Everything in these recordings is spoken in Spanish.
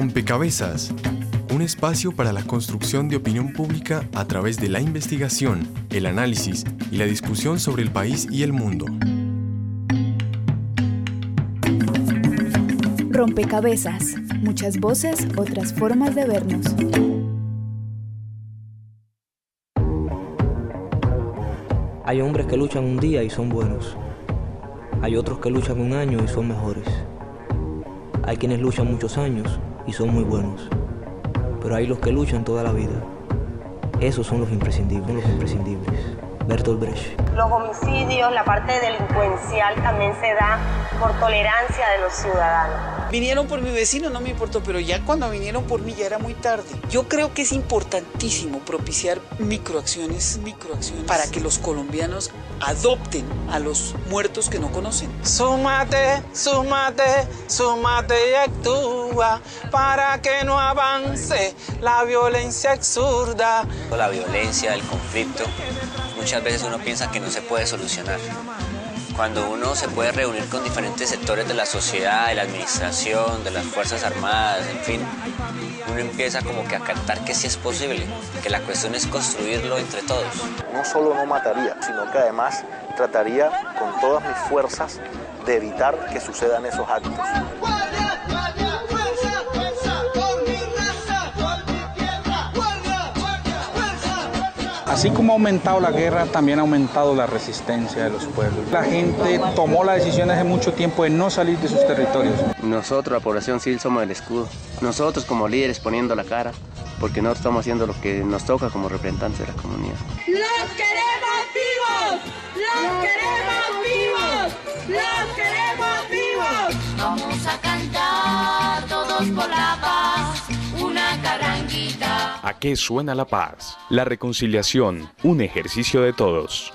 Rompecabezas, un espacio para la construcción de opinión pública a través de la investigación, el análisis y la discusión sobre el país y el mundo. Rompecabezas, muchas voces, otras formas de vernos. Hay hombres que luchan un día y son buenos. Hay otros que luchan un año y son mejores. Hay quienes luchan muchos años y son muy buenos. Pero hay los que luchan toda la vida. Esos son los imprescindibles, los imprescindibles. Bertolt Brecht. Los homicidios, la parte delincuencial también se da por tolerancia de los ciudadanos. Vinieron por mi vecino, no me importó, pero ya cuando vinieron por mí ya era muy tarde. Yo creo que es importantísimo propiciar microacciones, microacciones para que los colombianos adopten a los muertos que no conocen. Súmate, súmate, súmate y actúa para que no avance la violencia absurda. La violencia, el conflicto, muchas veces uno piensa que no se puede solucionar cuando uno se puede reunir con diferentes sectores de la sociedad, de la administración, de las Fuerzas Armadas, en fin, uno empieza como que a captar que sí es posible, que la cuestión es construirlo entre todos. No solo no mataría, sino que además trataría con todas mis fuerzas de evitar que sucedan esos actos. Así como ha aumentado la guerra, también ha aumentado la resistencia de los pueblos. La gente tomó la decisión hace mucho tiempo de no salir de sus territorios. Nosotros, la población civil, somos el escudo. Nosotros como líderes poniendo la cara, porque nosotros estamos haciendo lo que nos toca como representantes de la comunidad. ¡Los queremos vivos! ¡Los queremos vivos! ¡Los queremos vivos! Vamos a cantar todos por la paz. ¿A qué suena la paz? La reconciliación, un ejercicio de todos.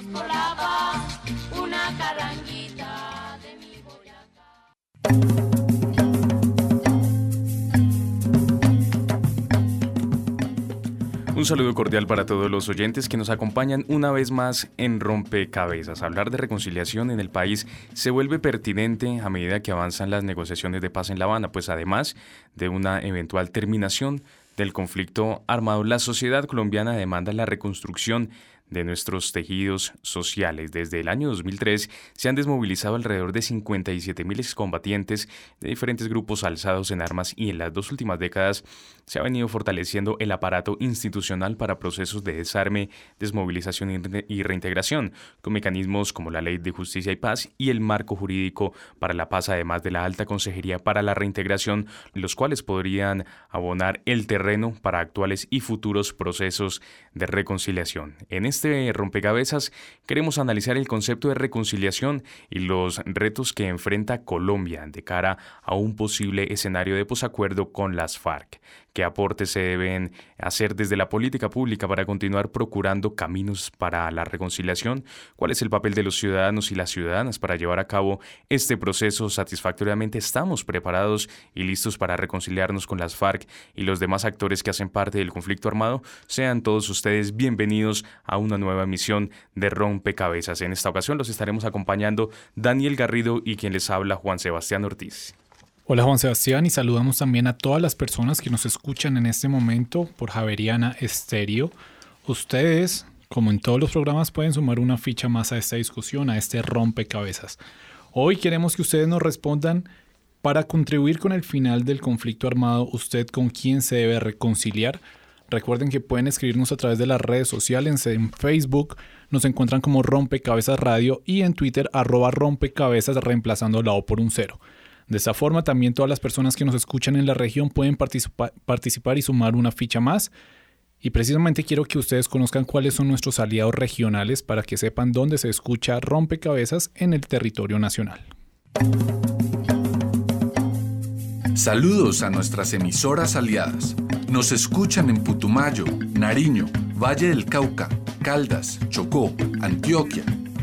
Un saludo cordial para todos los oyentes que nos acompañan una vez más en Rompecabezas. Hablar de reconciliación en el país se vuelve pertinente a medida que avanzan las negociaciones de paz en La Habana, pues además de una eventual terminación del conflicto armado, la sociedad colombiana demanda la reconstrucción de nuestros tejidos sociales. Desde el año 2003 se han desmovilizado alrededor de 57.000 excombatientes de diferentes grupos alzados en armas y en las dos últimas décadas se ha venido fortaleciendo el aparato institucional para procesos de desarme, desmovilización y reintegración, con mecanismos como la Ley de Justicia y Paz y el marco jurídico para la paz, además de la Alta Consejería para la Reintegración, los cuales podrían abonar el terreno para actuales y futuros procesos de reconciliación. En este rompecabezas queremos analizar el concepto de reconciliación y los retos que enfrenta Colombia de cara a un posible escenario de posacuerdo con las FARC qué aportes se deben hacer desde la política pública para continuar procurando caminos para la reconciliación, cuál es el papel de los ciudadanos y las ciudadanas para llevar a cabo este proceso satisfactoriamente. Estamos preparados y listos para reconciliarnos con las FARC y los demás actores que hacen parte del conflicto armado. Sean todos ustedes bienvenidos a una nueva emisión de Rompecabezas. En esta ocasión los estaremos acompañando Daniel Garrido y quien les habla Juan Sebastián Ortiz. Hola Juan Sebastián y saludamos también a todas las personas que nos escuchan en este momento por Javeriana Estéreo. Ustedes, como en todos los programas, pueden sumar una ficha más a esta discusión, a este rompecabezas. Hoy queremos que ustedes nos respondan para contribuir con el final del conflicto armado, usted con quién se debe reconciliar. Recuerden que pueden escribirnos a través de las redes sociales, en Facebook nos encuentran como Rompecabezas Radio y en Twitter arroba rompecabezas reemplazando la O por un cero. De esa forma también todas las personas que nos escuchan en la región pueden participar y sumar una ficha más. Y precisamente quiero que ustedes conozcan cuáles son nuestros aliados regionales para que sepan dónde se escucha rompecabezas en el territorio nacional. Saludos a nuestras emisoras aliadas. Nos escuchan en Putumayo, Nariño, Valle del Cauca, Caldas, Chocó, Antioquia,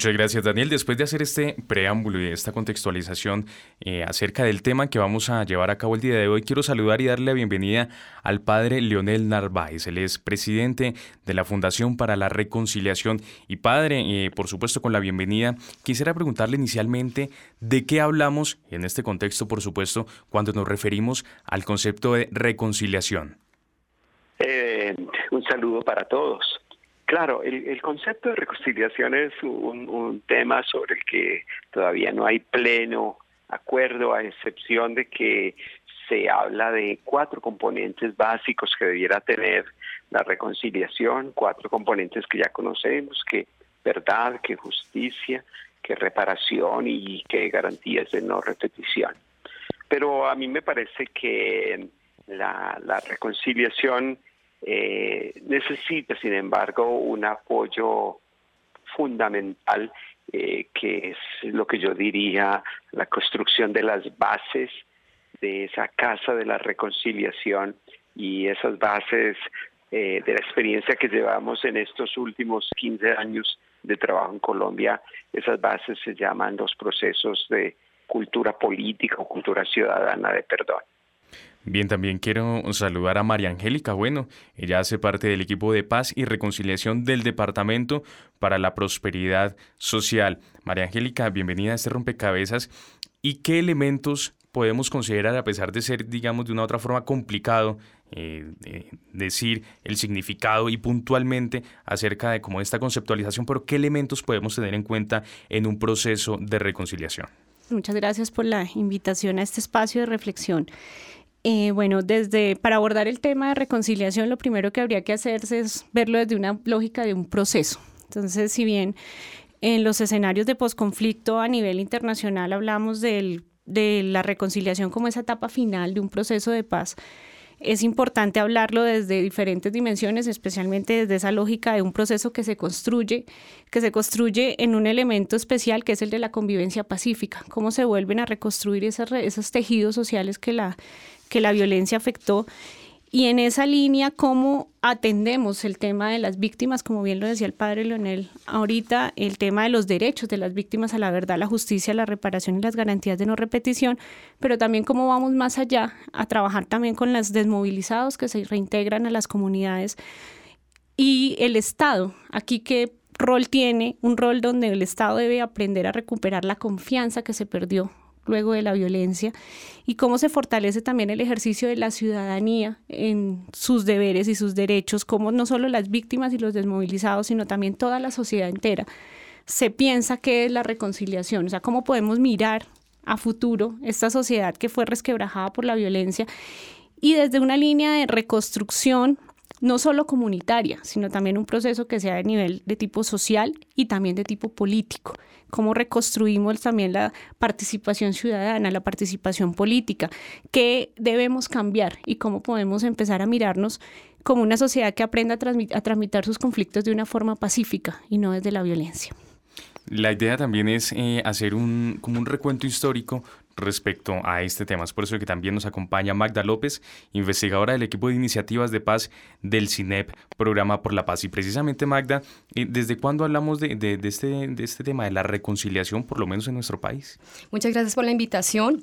Muchas gracias, Daniel. Después de hacer este preámbulo y esta contextualización eh, acerca del tema que vamos a llevar a cabo el día de hoy, quiero saludar y darle la bienvenida al padre Leonel Narváez. Él es presidente de la Fundación para la Reconciliación. Y padre, eh, por supuesto, con la bienvenida, quisiera preguntarle inicialmente de qué hablamos en este contexto, por supuesto, cuando nos referimos al concepto de reconciliación. Eh, un saludo para todos. Claro, el, concepto de reconciliación es un, tema sobre el que todavía no hay pleno acuerdo, a excepción de que se habla de cuatro componentes básicos que debiera tener la reconciliación, cuatro componentes que ya conocemos, que verdad, que justicia, que reparación y que garantías de no repetición. Pero a mí me parece que la reconciliación eh, necesita, sin embargo, un apoyo fundamental eh, que es lo que yo diría la construcción de las bases de esa casa de la reconciliación y esas bases eh, de la experiencia que llevamos en estos últimos 15 años de trabajo en Colombia, esas bases se llaman los procesos de cultura política o cultura ciudadana de perdón. Bien, también quiero saludar a María Angélica Bueno. Ella hace parte del equipo de paz y reconciliación del Departamento para la Prosperidad Social. María Angélica, bienvenida a este rompecabezas. ¿Y qué elementos podemos considerar, a pesar de ser, digamos, de una otra forma complicado, eh, decir el significado y puntualmente acerca de cómo esta conceptualización, pero qué elementos podemos tener en cuenta en un proceso de reconciliación? Muchas gracias por la invitación a este espacio de reflexión. Eh, bueno, desde para abordar el tema de reconciliación, lo primero que habría que hacerse es verlo desde una lógica de un proceso. Entonces, si bien en los escenarios de posconflicto a nivel internacional hablamos de la reconciliación como esa etapa final de un proceso de paz, es importante hablarlo desde diferentes dimensiones, especialmente desde esa lógica de un proceso que se construye, que se construye en un elemento especial que es el de la convivencia pacífica, cómo se vuelven a reconstruir esos tejidos sociales que la, que la violencia afectó. Y en esa línea, cómo atendemos el tema de las víctimas, como bien lo decía el padre Leonel ahorita, el tema de los derechos de las víctimas a la verdad, la justicia, la reparación y las garantías de no repetición, pero también cómo vamos más allá a trabajar también con los desmovilizados que se reintegran a las comunidades y el Estado. Aquí qué rol tiene, un rol donde el Estado debe aprender a recuperar la confianza que se perdió luego de la violencia y cómo se fortalece también el ejercicio de la ciudadanía en sus deberes y sus derechos, cómo no solo las víctimas y los desmovilizados, sino también toda la sociedad entera se piensa que es la reconciliación, o sea, cómo podemos mirar a futuro esta sociedad que fue resquebrajada por la violencia y desde una línea de reconstrucción no solo comunitaria, sino también un proceso que sea de nivel de tipo social y también de tipo político. Cómo reconstruimos también la participación ciudadana, la participación política, qué debemos cambiar y cómo podemos empezar a mirarnos como una sociedad que aprenda a, a tramitar sus conflictos de una forma pacífica y no desde la violencia. La idea también es eh, hacer un, como un recuento histórico respecto a este tema. Es por eso que también nos acompaña Magda López, investigadora del equipo de iniciativas de paz del CINEP, Programa por la Paz. Y precisamente, Magda, eh, ¿desde cuándo hablamos de, este, de este tema, de la reconciliación, por lo menos en nuestro país? Muchas gracias por la invitación.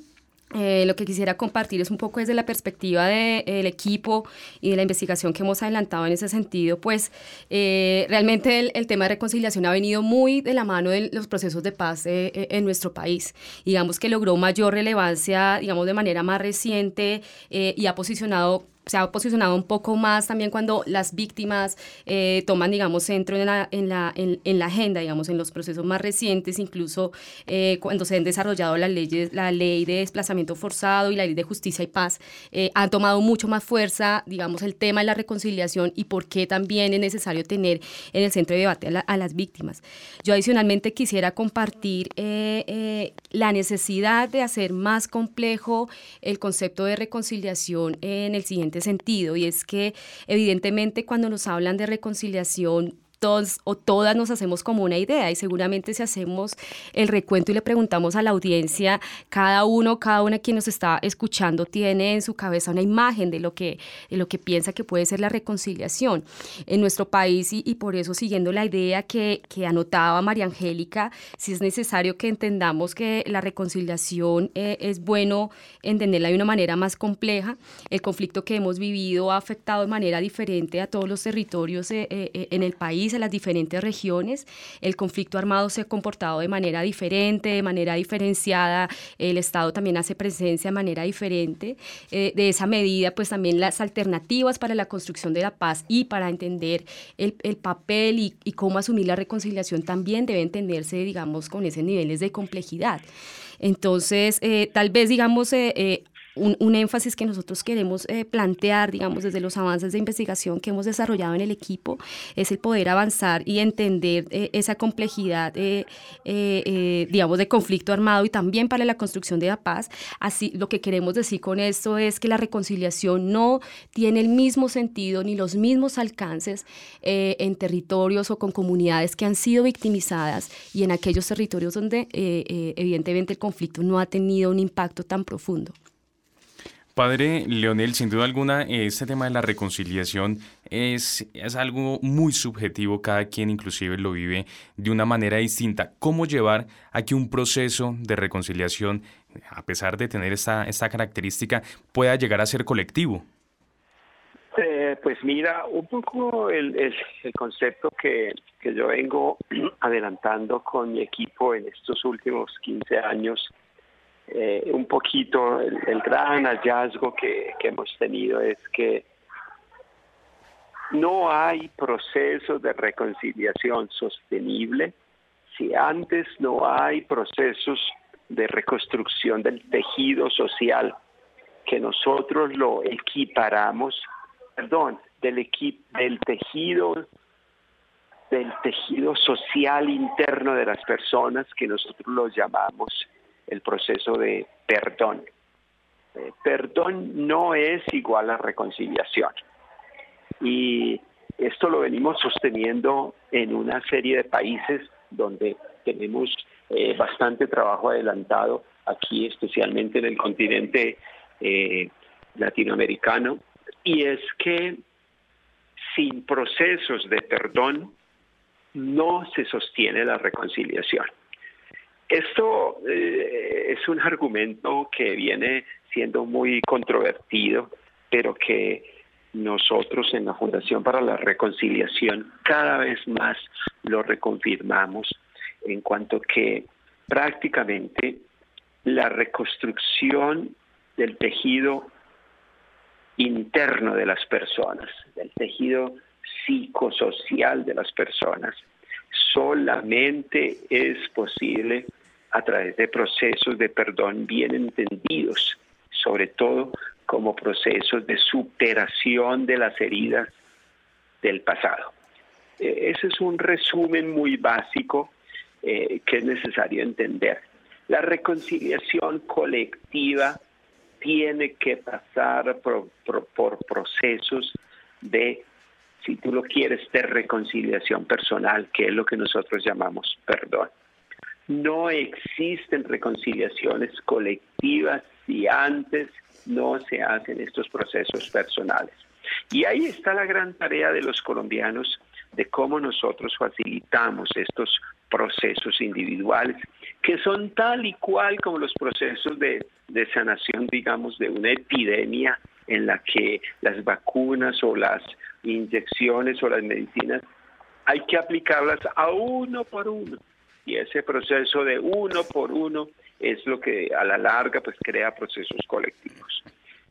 Eh, lo que quisiera compartir es un poco desde la perspectiva del de, equipo y de la investigación que hemos adelantado en ese sentido, pues eh, realmente el, el, tema de reconciliación ha venido muy de la mano de los procesos de paz eh, eh en nuestro país. Digamos que logró mayor relevancia, digamos, de manera más reciente eh, y ha posicionado se ha posicionado un poco más también cuando las víctimas eh, toman, digamos, centro en la, en, la, en, la agenda, digamos, en los procesos más recientes, incluso eh, cuando se han desarrollado las leyes, la ley de desplazamiento forzado y la ley de justicia y paz, eh, han tomado mucho más fuerza, digamos, el tema de la reconciliación y por qué también es necesario tener en el centro de debate a, a las víctimas. Yo adicionalmente quisiera compartir la necesidad de hacer más complejo el concepto de reconciliación en el siguiente sentido, y es que evidentemente cuando nos hablan de reconciliación o todas nos hacemos como una idea y seguramente si hacemos el recuento y le preguntamos a la audiencia, cada uno, cada una quien nos está escuchando tiene en su cabeza una imagen de lo que, lo que piensa que puede ser la reconciliación. En nuestro país y, por eso siguiendo la idea que, que, anotaba María Angélica, si es necesario que entendamos que la reconciliación eh, es bueno entenderla de una manera más compleja, el conflicto que hemos vivido ha afectado de manera diferente a todos los territorios eh, eh, en el país, en las diferentes regiones. El conflicto armado se ha comportado de manera diferente, de manera diferenciada. El Estado también hace presencia de manera diferente. Eh, de esa medida, pues también las alternativas para la construcción de la paz y para entender el, papel y, cómo asumir la reconciliación también debe entenderse, digamos, con esos niveles de complejidad. Entonces, eh, tal vez, digamos, eh, un, énfasis que nosotros queremos eh, plantear, digamos, desde los avances de investigación que hemos desarrollado en el equipo, es el poder avanzar y entender eh, esa complejidad, eh, digamos, de conflicto armado y también para la construcción de la paz. Así, lo que queremos decir con esto es que la reconciliación no tiene el mismo sentido ni los mismos alcances en territorios o con comunidades que han sido victimizadas y en aquellos territorios donde evidentemente el conflicto no ha tenido un impacto tan profundo. Padre Leonel, sin duda alguna, este tema de la reconciliación es, es algo muy subjetivo, cada quien inclusive lo vive de una manera distinta. ¿Cómo llevar a que un proceso de reconciliación, a pesar de tener esta, esta característica, pueda llegar a ser colectivo? Eh, pues mira, un poco el, el, el concepto que, que, yo vengo adelantando con mi equipo en estos últimos 15 años eh, un poquito el, gran hallazgo que, hemos tenido es que no hay proceso de reconciliación sostenible si antes no hay procesos de reconstrucción del tejido social que nosotros lo equiparamos, perdón, del, del tejido del tejido social interno de las personas que nosotros lo llamamos el proceso de perdón. Eh, perdón no es igual a reconciliación. Y esto lo venimos sosteniendo en una serie de países donde tenemos eh, bastante trabajo adelantado, aquí especialmente en el continente eh, latinoamericano, y es que sin procesos de perdón no se sostiene la reconciliación. Esto eh, es un argumento que viene siendo muy controvertido, pero que nosotros en la Fundación para la Reconciliación cada vez más lo reconfirmamos en cuanto que prácticamente la reconstrucción del tejido interno de las personas, del tejido psicosocial de las personas, solamente es posible a través de procesos de perdón bien entendidos, sobre todo como procesos de superación de las heridas del pasado. Eh, ese es un resumen muy básico eh, que es necesario entender. La reconciliación colectiva tiene que pasar por, por procesos de, si tú lo quieres, de reconciliación personal, que es lo que nosotros llamamos perdón. No existen reconciliaciones colectivas si antes no se hacen estos procesos personales. Y ahí está la gran tarea de los colombianos de cómo nosotros facilitamos estos procesos individuales, que son tal y cual como los procesos de, sanación, digamos, de una epidemia en la que las vacunas o las inyecciones o las medicinas hay que aplicarlas a uno por uno y ese proceso de uno por uno es lo que a la larga pues crea procesos colectivos,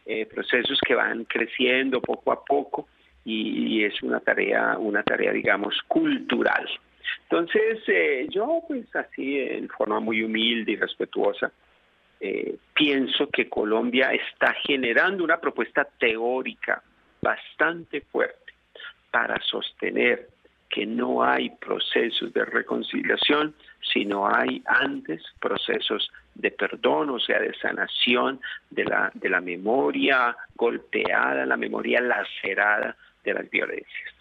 eh, procesos que van creciendo poco a poco y, es una tarea, una tarea digamos cultural. Entonces eh, yo pues así en forma muy humilde y respetuosa eh, pienso que Colombia está generando una propuesta teórica bastante fuerte para sostener que no hay procesos de reconciliación, sino hay antes procesos de perdón, o sea, de sanación de la, de la memoria golpeada, la memoria lacerada de las violencias.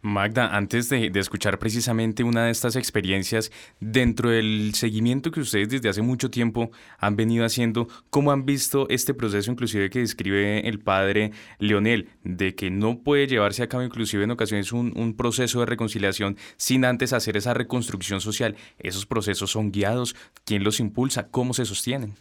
Magda, antes de, escuchar precisamente una de estas experiencias, dentro del seguimiento que ustedes desde hace mucho tiempo han venido haciendo, ¿cómo han visto este proceso inclusive que describe el padre Leonel, de que no puede llevarse a cabo inclusive en ocasiones un, un proceso de reconciliación sin antes hacer esa reconstrucción social? ¿Esos procesos son guiados? ¿Quién los impulsa? ¿Cómo se sostienen?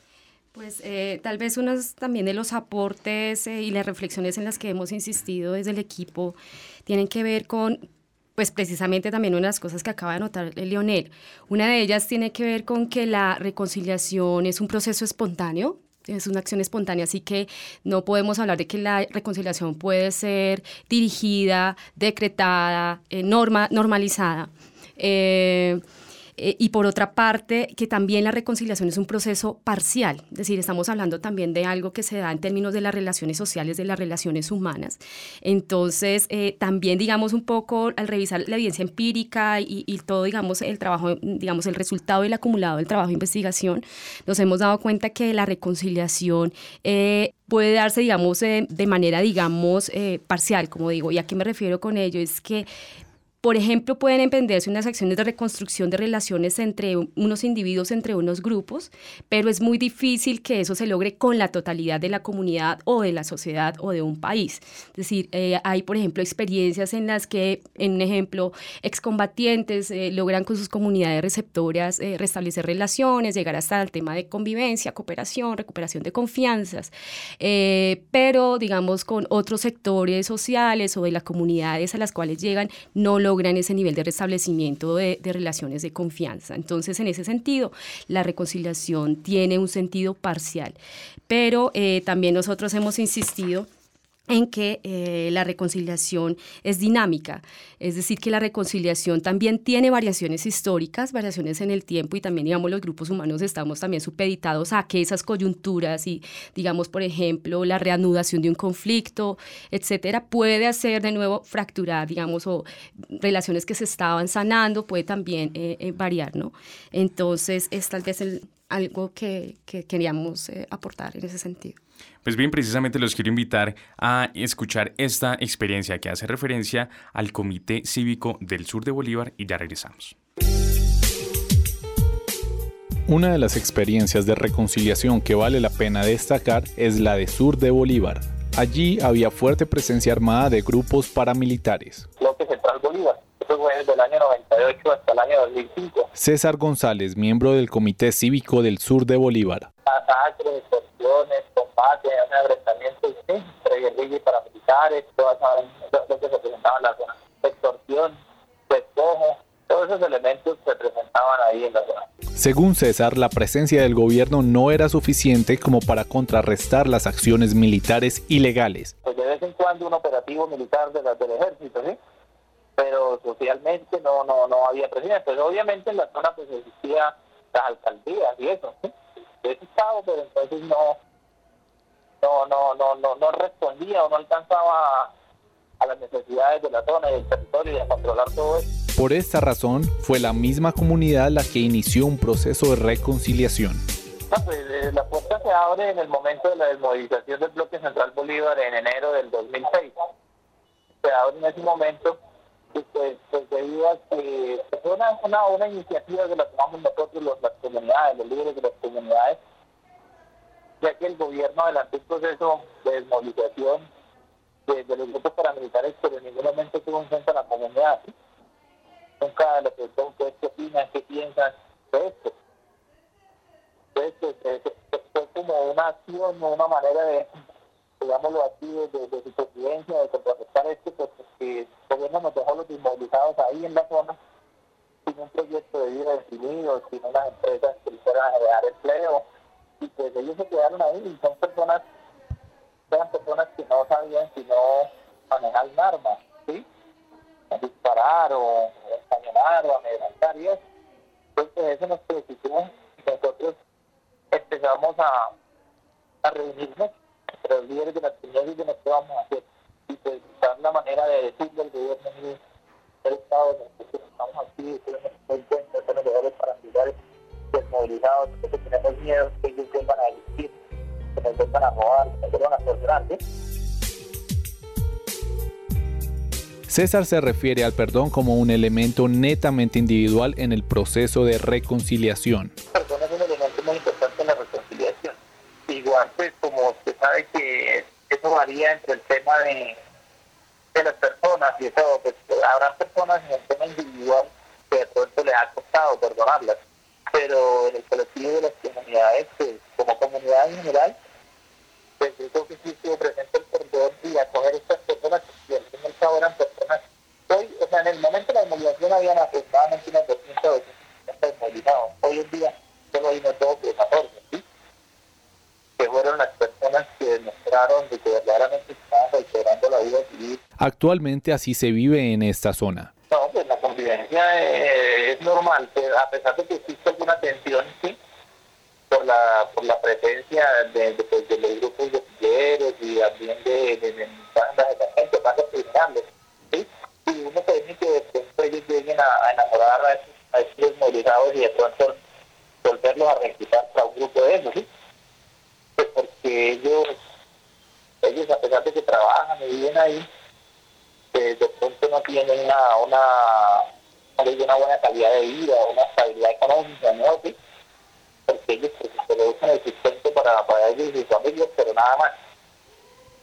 Pues eh, tal vez uno también de los aportes eh, y las reflexiones en las que hemos insistido desde el equipo tienen que ver con, pues precisamente también unas cosas que acaba de notar Leonel. Una de ellas tiene que ver con que la reconciliación es un proceso espontáneo, es una acción espontánea, así que no podemos hablar de que la reconciliación puede ser dirigida, decretada, eh, norma, normalizada. Eh, y por otra parte, que también la reconciliación es un proceso parcial, es decir, estamos hablando también de algo que se da en términos de las relaciones sociales, de las relaciones humanas. Entonces, eh, también, digamos, un poco al revisar la evidencia empírica y, todo, digamos, el trabajo, digamos, el resultado y el acumulado del trabajo de investigación, nos hemos dado cuenta que la reconciliación eh, puede darse, digamos, de manera, digamos, parcial, como digo. ¿Y a qué me refiero con ello? Es que por ejemplo, pueden emprenderse unas acciones de reconstrucción de relaciones entre unos individuos, entre unos grupos, pero es muy difícil que eso se logre con la totalidad de la comunidad o de la sociedad o de un país. Es decir, eh, hay, por ejemplo, experiencias en las que, en ejemplo, excombatientes eh, logran con sus comunidades receptoras eh, restablecer relaciones, llegar hasta el tema de convivencia, cooperación, recuperación de confianzas, pero, digamos, con otros sectores sociales o de las comunidades a las cuales llegan, no lo logran ese nivel de restablecimiento de, de relaciones de confianza. Entonces, en ese sentido, la reconciliación tiene un sentido parcial, pero eh, también nosotros hemos insistido en que eh, la reconciliación es dinámica, es decir, que la reconciliación también tiene variaciones históricas, variaciones en el tiempo y también, digamos, los grupos humanos estamos también supeditados a que esas coyunturas y, digamos, por ejemplo, la reanudación de un conflicto, etcétera, puede hacer de nuevo fracturar, digamos, o relaciones que se estaban sanando, puede también eh, eh, variar, ¿no? Entonces, es tal vez algo que, que queríamos aportar en ese sentido. Pues bien, precisamente los quiero invitar a escuchar esta experiencia que hace referencia al Comité Cívico del Sur de Bolívar y ya regresamos. Una de las experiencias de reconciliación que vale la pena destacar es la de Sur de Bolívar. Allí había fuerte presencia armada de grupos paramilitares. Central Bolívar. Fue desde el año 98 hasta el año 2005. César González, miembro del Comité Cívico del Sur de Bolívar combate, un enfrentamiento entre guerrillas y paramilitares, todas lo que se presentaba en la zona, extorsión, despojo, todos esos elementos se presentaban ahí en la zona. Según César, la presencia del gobierno no era suficiente como para contrarrestar las acciones militares ilegales. Pues de vez en cuando un operativo militar de del ejército, ¿sí? pero socialmente no, no, no había presencia. Pues obviamente en la zona pues existía las alcaldías y eso, ¿sí? de ese estado, pero entonces no, no, no, no, no, no respondía o no alcanzaba a las necesidades de la zona y del territorio y a controlar todo eso. Por esta razón, fue la misma comunidad la que inició un proceso de reconciliación. pues, eh, la puerta se abre en el momento de la desmovilización del bloque central Bolívar en enero del 2006. Se abre en ese momento pues, pues debido a que fue una, una, una, iniciativa que la tomamos nosotros, los, las comunidades, los líderes de las comunidades, ya que el gobierno adelantó un proceso de desmovilización de, los grupos paramilitares, pero en ningún momento tuvo en cuenta la comunidad. Nunca le preguntó qué opinan, qué piensan de esto. Entonces, pues, como una acción, una manera de, digámoslo así, de, de, supervivencia, de contrarrestar esto, pues que el gobierno nos dejó los inmovilizados ahí en la zona, sin un proyecto de vida definido, sin unas empresas que a generar empleo, y pues ellos se quedaron ahí y son personas, eran personas que no sabían sino manejar un arma, ¿sí? A disparar o a encañonar o amedrentar y eso. Entonces eso nos preocupó nosotros empezamos a, reunirnos los líderes de las y de lo que vamos a hacer. Y pues buscar la manera de decirle al gobierno del Estado, nosotros estamos aquí, tenemos en cuenta, mejores para ayudar desmovilizados, porque tenemos miedo que ellos vuelvan a elegir, que nos vuelvan a robar, que nos vuelvan a torturar, ¿sí? César se refiere al perdón como un elemento netamente individual en el proceso de reconciliación. El perdón es un elemento muy importante en la reconciliación. Igual, pues, como usted sabe que eso varía entre el tema de, las personas y eso, pues, habrá personas en el tema individual que de pronto les ha costado perdonarlas, pero en el colectivo de las comunidades, pues, como comunidad en general, pues yo creo que sí estuvo presente el perdón y acoger estas personas que y eran personas, hoy, o sea, en el momento de la movilización habían aproximadamente unos 200 o 250 movilizados, hoy en día solo hay unos 12 o 14, ¿sí? Que fueron las personas que demostraron de que verdaderamente estaban recuperando la vida civil. Actualmente así se vive en esta zona. No, pues la convivencia eh, es normal, a pesar de que existe alguna tensión, sí, por la, por la presencia de, de, pues, de los grupos de pilleros y también de, de, bandas de la gente, bandas criminales, ¿sí? Y uno permite que de pronto ellos lleguen a, a enamorar a esos, a esos movilizados y de pronto volverlos a reclutar para un grupo de ellos, ¿sí? Pues porque ellos, ellos a pesar de que trabajan y viven ahí, de, de pronto no tienen una, una, una buena calidad de vida, una estabilidad económica, ¿no? ¿Sí? Porque ellos pues, se producen el sustento para, para ellos y sus familias, pero nada más.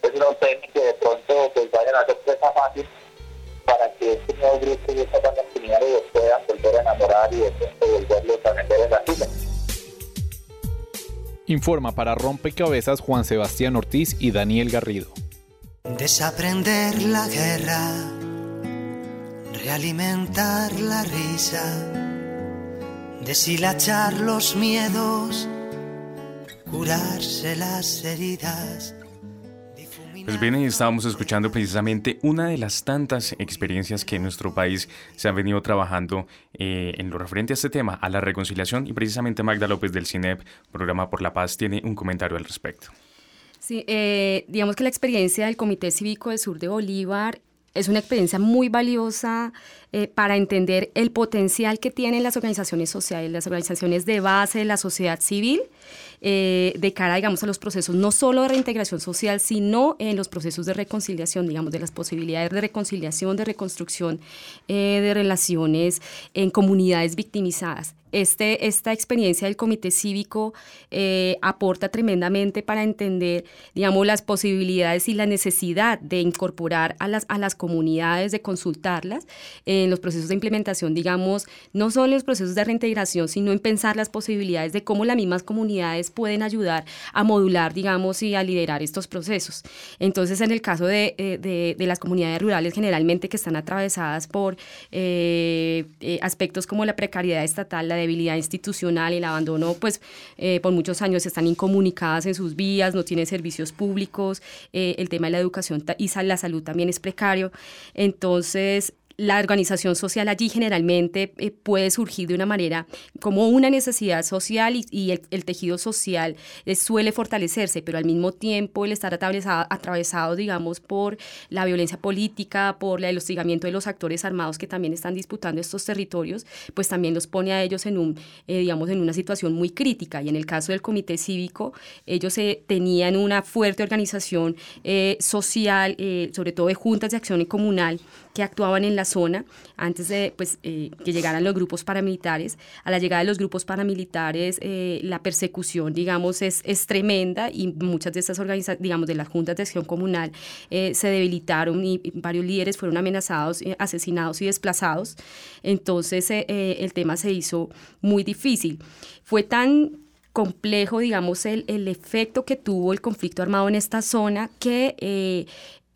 Entonces no temen que de pronto pues, vayan a hacer presa fácil para que este nuevo grupo y bandas criminales puedan volver a enamorar y de pronto volverlos a vender en la fila. Informa para Rompecabezas Juan Sebastián Ortiz y Daniel Garrido. Desaprender la guerra, realimentar la risa, deshilachar los miedos, curarse las heridas. Pues bien, estábamos escuchando precisamente una de las tantas experiencias que en nuestro país se han venido trabajando eh, en lo referente a este tema, a la reconciliación, y precisamente Magda López del CINEP, Programa por la Paz, tiene un comentario al respecto. Sí, eh, digamos que la experiencia del Comité Cívico del Sur de Bolívar es una experiencia muy valiosa eh, para entender el potencial que tienen las organizaciones sociales, las organizaciones de base de la sociedad civil, eh, de cara, digamos, a los procesos no solo de reintegración social, sino en los procesos de reconciliación, digamos, de las posibilidades de reconciliación, de reconstrucción eh, de relaciones en comunidades victimizadas. Este, esta experiencia del comité cívico eh, aporta tremendamente para entender, digamos, las posibilidades y la necesidad de incorporar a las, a las comunidades, de consultarlas en los procesos de implementación, digamos, no solo en los procesos de reintegración, sino en pensar las posibilidades de cómo las mismas comunidades pueden ayudar a modular, digamos, y a liderar estos procesos. Entonces, en el caso de, eh, de, las comunidades rurales, generalmente que están atravesadas por eh, eh, aspectos como la precariedad estatal, la debilidad institucional, el abandono, pues por muchos años están incomunicadas en sus vías, no tienen servicios públicos, el tema de la educación y la salud también es precario. Entonces, la organización social allí generalmente eh, puede surgir de una manera como una necesidad social y, el, tejido social eh, suele fortalecerse, pero al mismo tiempo el estar atravesado, digamos, por la violencia política, por el hostigamiento de los actores armados que también están disputando estos territorios, pues también los pone a ellos en un, eh, digamos, en una situación muy crítica. Y en el caso del comité cívico, ellos eh, tenían una fuerte organización social, sobre todo de juntas de acción comunal, que actuaban en la zona antes de pues, eh, que llegaran los grupos paramilitares. A la llegada de los grupos paramilitares, eh, la persecución, digamos, es, es, tremenda y muchas de estas organizaciones, digamos, de las juntas de acción comunal eh, se debilitaron y, varios líderes fueron amenazados, asesinados y desplazados. Entonces, el tema se hizo muy difícil. Fue tan complejo, digamos, el, el efecto que tuvo el conflicto armado en esta zona que eh,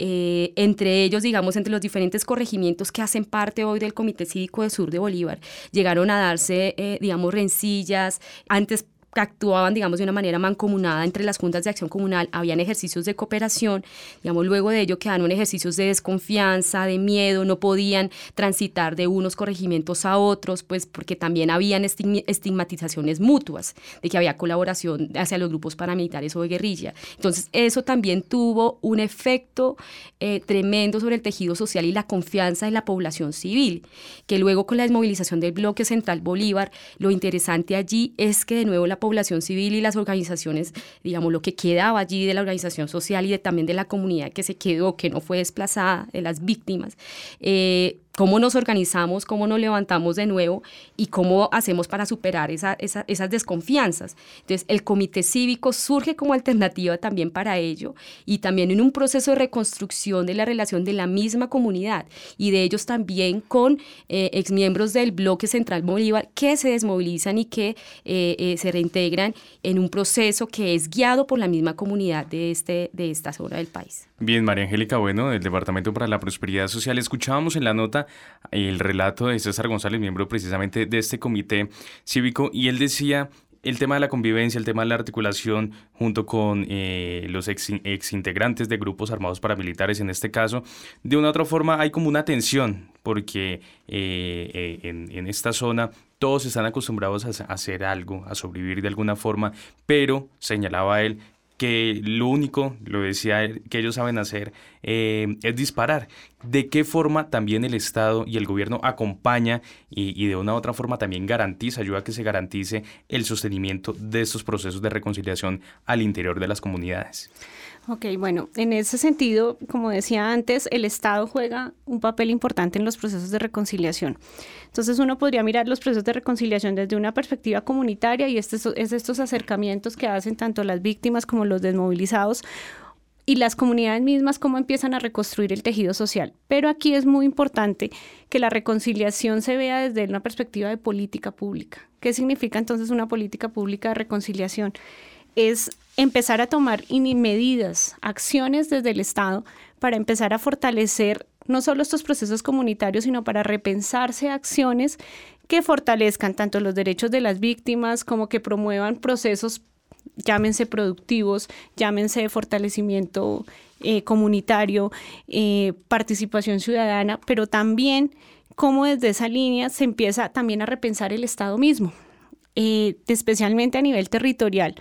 eh, entre ellos, digamos, entre los diferentes corregimientos que hacen parte hoy del Comité Cívico del Sur de Bolívar, llegaron a darse, eh, digamos, rencillas. Antes actuaban, digamos, de una manera mancomunada entre las juntas de acción comunal, habían ejercicios de cooperación, digamos, luego de ello quedaron ejercicios de desconfianza, de miedo, no podían transitar de unos corregimientos a otros, pues porque también habían estigmatizaciones mutuas, de que había colaboración hacia los grupos paramilitares o de guerrilla. Entonces, eso también tuvo un efecto eh, tremendo sobre el tejido social y la confianza en la población civil, que luego con la desmovilización del bloque central Bolívar, lo interesante allí es que de nuevo la población civil y las organizaciones, digamos, lo que quedaba allí de la organización social y también de la comunidad que se quedó, que no fue desplazada, de las víctimas, eh, cómo nos organizamos, cómo nos levantamos de nuevo y cómo hacemos para superar esa, esas desconfianzas. Entonces, el comité cívico surge como alternativa también para ello y también en un proceso de reconstrucción de la relación de la misma comunidad y de ellos también con eh, exmiembros del bloque central Bolívar que se desmovilizan y que eh, eh, se reintegran en un proceso que es guiado por la misma comunidad de, este, de esta zona del país. Bien, María Angélica Bueno, del Departamento para la Prosperidad Social. Escuchábamos en la nota el relato de César González, miembro precisamente de este comité cívico, y él decía el tema de la convivencia, el tema de la articulación junto con eh, los ex, integrantes de grupos armados paramilitares en este caso, de una u otra forma hay como una tensión, porque eh, eh, en, en, esta zona todos están acostumbrados a hacer algo, a sobrevivir de alguna forma, pero, señalaba él, que lo único, lo decía que ellos saben hacer eh, es disparar. ¿De qué forma también el Estado y el gobierno acompaña y, de una u otra forma también garantiza, ayuda a que se garantice el sostenimiento de estos procesos de reconciliación al interior de las comunidades? Ok, bueno, en ese sentido, como decía antes, el Estado juega un papel importante en los procesos de reconciliación. Entonces uno podría mirar los procesos de reconciliación desde una perspectiva comunitaria y este es estos acercamientos que hacen tanto las víctimas como los desmovilizados y las comunidades mismas cómo empiezan a reconstruir el tejido social. Pero aquí es muy importante que la reconciliación se vea desde una perspectiva de política pública. ¿Qué significa entonces una política pública de reconciliación? Es empezar a tomar medidas, acciones desde el Estado para empezar a fortalecer no solo estos procesos comunitarios, sino para repensarse acciones que fortalezcan tanto los derechos de las víctimas como que promuevan procesos, llámense productivos, llámense de fortalecimiento eh, comunitario, eh, participación ciudadana, pero también cómo desde esa línea se empieza también a repensar el Estado mismo, eh, especialmente a nivel territorial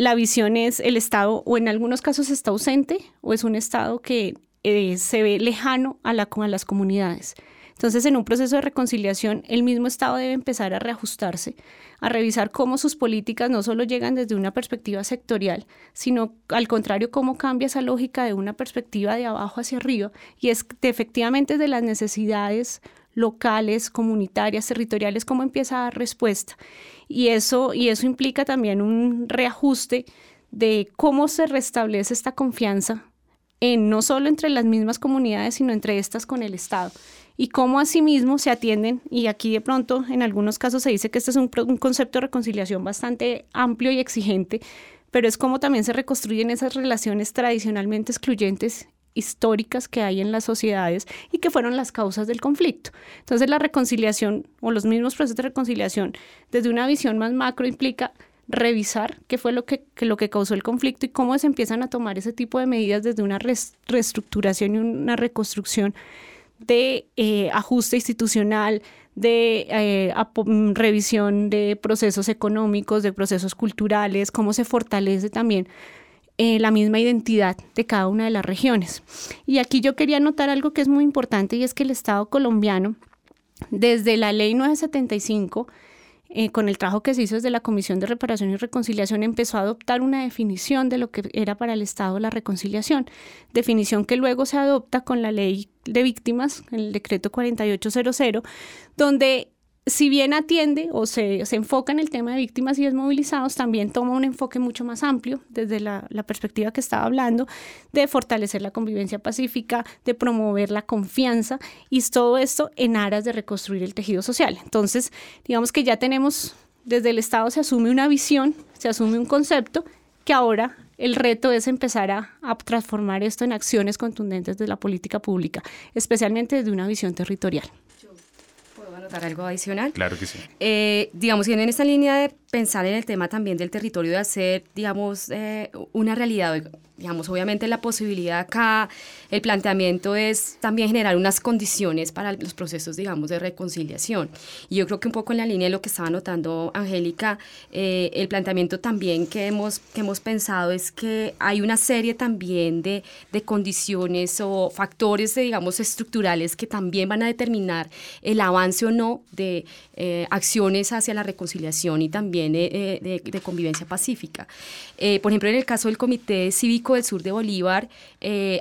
la visión es el Estado o en algunos casos está ausente o es un Estado que eh, se ve lejano a, la, a las comunidades. Entonces, en un proceso de reconciliación, el mismo Estado debe empezar a reajustarse, a revisar cómo sus políticas no solo llegan desde una perspectiva sectorial, sino al contrario, cómo cambia esa lógica de una perspectiva de abajo hacia arriba, y es efectivamente de las necesidades locales, comunitarias, territoriales, cómo empieza a dar respuesta. Y eso, y eso implica también un reajuste de cómo se restablece esta confianza en no solo entre las mismas comunidades, sino entre estas con el Estado. Y cómo asimismo se atienden, y aquí de pronto en algunos casos se dice que este es un, concepto de reconciliación bastante amplio y exigente, pero es como también se reconstruyen esas relaciones tradicionalmente excluyentes históricas que hay en las sociedades y que fueron las causas del conflicto. Entonces la reconciliación o los mismos procesos de reconciliación desde una visión más macro implica revisar qué fue lo que, lo que causó el conflicto y cómo se empiezan a tomar ese tipo de medidas desde una reestructuración y una reconstrucción de eh, ajuste institucional, de eh, revisión de procesos económicos, de procesos culturales, cómo se fortalece también eh, la misma identidad de cada una de las regiones. Y aquí yo quería notar algo que es muy importante y es que el Estado colombiano, desde la ley 975, eh, con el trabajo que se hizo desde la Comisión de Reparación y Reconciliación, empezó a adoptar una definición de lo que era para el Estado la reconciliación, definición que luego se adopta con la ley de víctimas, el decreto 4800, donde si bien atiende o se, enfoca en el tema de víctimas y desmovilizados, también toma un enfoque mucho más amplio desde la, perspectiva que estaba hablando de fortalecer la convivencia pacífica, de promover la confianza y todo esto en aras de reconstruir el tejido social. Entonces, digamos que ya tenemos, desde el Estado se asume una visión, se asume un concepto que ahora el reto es empezar a, a, transformar esto en acciones contundentes de la política pública, especialmente desde una visión territorial algo adicional? Claro que sí. Eh, digamos, en esta línea de pensar en el tema también del territorio, de hacer, digamos, eh, una realidad digamos, obviamente la posibilidad acá, el planteamiento es también generar unas condiciones para los procesos, digamos, de reconciliación. Y yo creo que un poco en la línea de lo que estaba notando Angélica, eh, el planteamiento también que hemos, que hemos pensado es que hay una serie también de, de condiciones o factores, digamos, estructurales que también van a determinar el avance o no de eh, acciones hacia la reconciliación y también de, convivencia pacífica. por ejemplo, en el caso del Comité Cívico del Sur de Bolívar,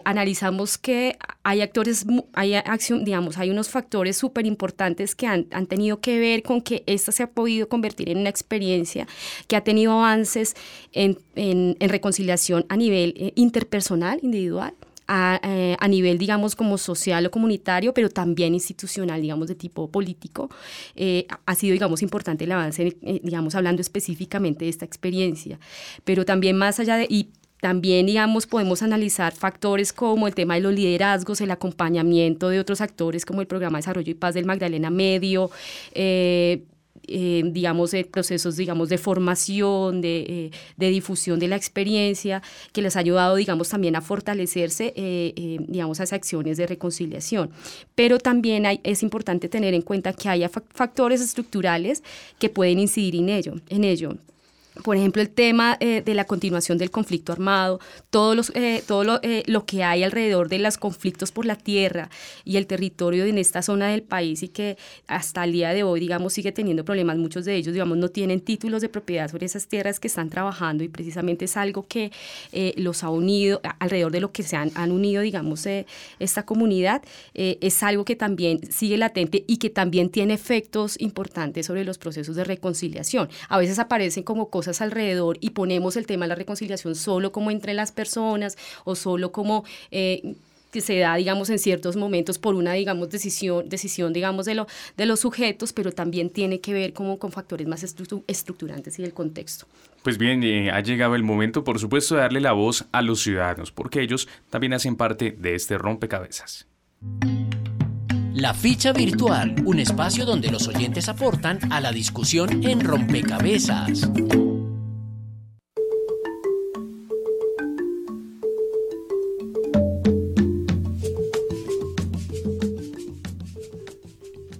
analizamos que hay actores, hay acción, digamos, hay unos factores súper importantes que han, han tenido que ver con que esta se ha podido convertir en una experiencia que ha tenido avances en, en, reconciliación a nivel eh, interpersonal, individual, a, eh, a, nivel, digamos, como social o comunitario, pero también institucional, digamos, de tipo político, eh, ha sido, digamos, importante el avance, digamos, hablando específicamente de esta experiencia. Pero también más allá de, y también, digamos, podemos analizar factores como el tema de los liderazgos, el acompañamiento de otros actores como el Programa de Desarrollo y Paz del Magdalena Medio, eh, eh, digamos, de procesos, digamos, de formación, de, eh, difusión de la experiencia, que les ha ayudado, digamos, también a fortalecerse, digamos, a acciones de reconciliación. Pero también es importante tener en cuenta que haya factores estructurales que pueden incidir en ello. En ello por ejemplo, el tema eh, de la continuación del conflicto armado, todo, los, eh, todo eh, lo, que hay alrededor de los conflictos por la tierra y el territorio en esta zona del país y que hasta el día de hoy, digamos, sigue teniendo problemas. Muchos de ellos, digamos, no tienen títulos de propiedad sobre esas tierras que están trabajando y precisamente es algo que los ha unido, alrededor de lo que se han, han unido, digamos, esta comunidad, es algo que también sigue latente y que también tiene efectos importantes sobre los procesos de reconciliación. A veces aparecen como cosas alrededor y ponemos el tema de la reconciliación solo como entre las personas o solo como... Eh, que se da, digamos, en ciertos momentos por una, digamos, decisión, decisión digamos, de, lo, de los sujetos, pero también tiene que ver como con factores más estructurantes y del contexto. Pues bien, eh, ha llegado el momento, por supuesto, de darle la voz a los ciudadanos, porque ellos también hacen parte de este rompecabezas. La ficha virtual, un espacio donde los oyentes aportan a la discusión en rompecabezas.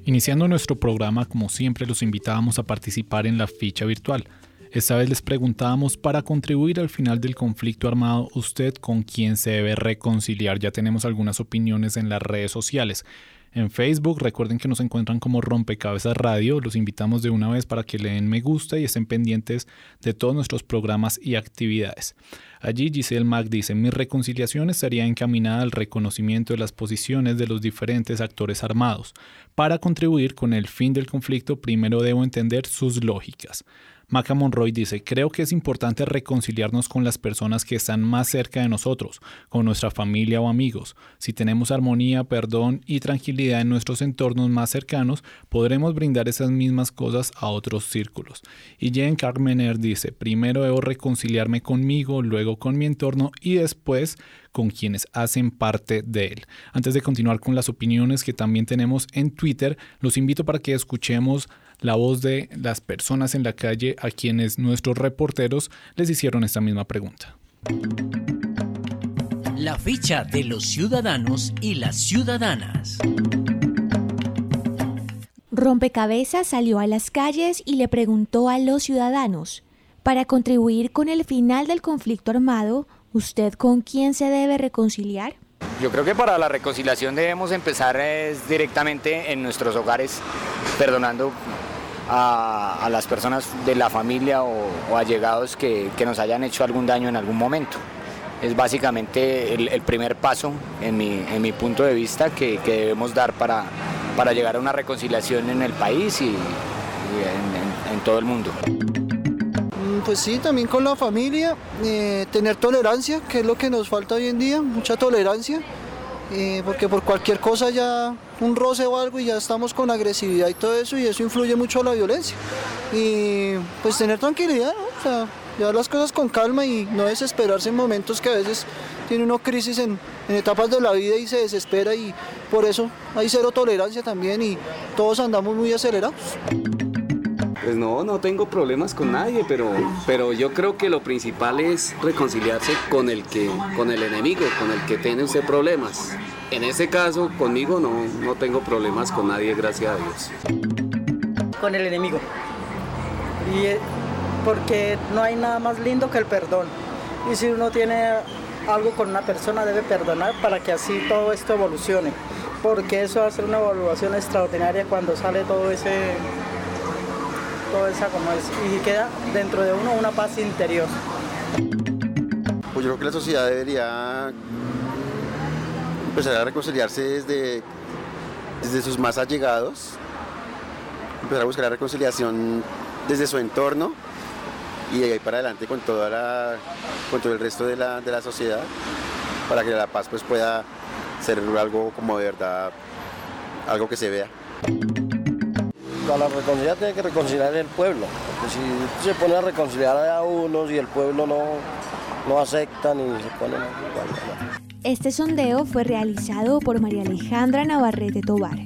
Iniciando nuestro programa, como siempre, los invitábamos a participar en la ficha virtual. Esta vez les preguntábamos para contribuir al final del conflicto armado, usted con quién se debe reconciliar. Ya tenemos algunas opiniones en las redes sociales. En Facebook, recuerden que nos encuentran como Rompecabezas Radio. Los invitamos de una vez para que le den me gusta y estén pendientes de todos nuestros programas y actividades. Allí Giselle Mac dice, mi reconciliación estaría encaminada al reconocimiento de las posiciones de los diferentes actores armados. Para contribuir con el fin del conflicto, primero debo entender sus lógicas. Maca Monroy dice, creo que es importante reconciliarnos con las personas que están más cerca de nosotros, con nuestra familia o amigos. Si tenemos armonía, perdón y tranquilidad en nuestros entornos más cercanos, podremos brindar esas mismas cosas a otros círculos. Y Jen Carmener dice, primero debo reconciliarme conmigo, luego con mi entorno y después con quienes hacen parte de él. Antes de continuar con las opiniones que también tenemos en Twitter, los invito para que escuchemos la voz de las personas en la calle a quienes nuestros reporteros les hicieron esta misma pregunta. La ficha de los ciudadanos y las ciudadanas. Rompecabezas salió a las calles y le preguntó a los ciudadanos, para contribuir con el final del conflicto armado, ¿usted con quién se debe reconciliar? Yo creo que para la reconciliación debemos empezar directamente en nuestros hogares, perdonando a, las personas de la familia o, allegados que, nos hayan hecho algún daño en algún momento. Es básicamente el, primer paso, en mi, punto de vista, que, debemos dar para, para, llegar a una reconciliación en el país y, en, todo el mundo. Mm, pues sí, también con la familia, eh, tener tolerancia, que es lo que nos falta hoy en día, mucha tolerancia eh, porque por cualquier cosa ya un roce o algo y ya estamos con agresividad y todo eso y eso influye mucho a la violencia. Y pues tener tranquilidad, o sea, llevar las cosas con calma y no desesperarse en momentos que a veces tiene uno crisis en, en etapas de la vida y se desespera y por eso hay cero tolerancia también y todos andamos muy acelerados. Pues no, no tengo problemas con nadie, pero, pero yo creo que lo principal es reconciliarse con el que, con el enemigo, con el que tiene usted problemas. En ese caso, conmigo no, no tengo problemas con nadie, gracias a Dios. Con el enemigo. Y eh, porque no hay nada más lindo que el perdón. Y si uno tiene algo con una persona, debe perdonar para que así todo esto evolucione. Porque eso va a ser una evaluación extraordinaria cuando sale todo ese toda esa como es, y queda dentro de uno una paz interior. Pues yo creo que la sociedad debería empezar a reconciliarse desde, desde sus más allegados, empezar a buscar la reconciliación desde su entorno y de ahí para adelante con, toda la, con todo el resto de la, de la sociedad para que la paz pues pueda ser algo como de verdad, algo que se vea. Para la reconciliación tiene que reconciliar el pueblo, porque si se pone a reconciliar a unos y el pueblo no, no acepta ni se pone... Este sondeo fue realizado por María Alejandra Navarrete Tobar.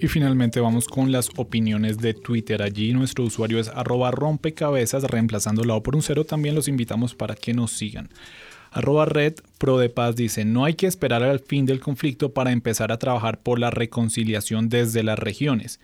Y finalmente vamos con las opiniones de Twitter. Allí nuestro usuario es arroba rompecabezas, reemplazando la O por un cero. También los invitamos para que nos sigan. Arroba Red Pro de Paz dice, no hay que esperar al fin del conflicto para empezar a trabajar por la reconciliación desde las regiones.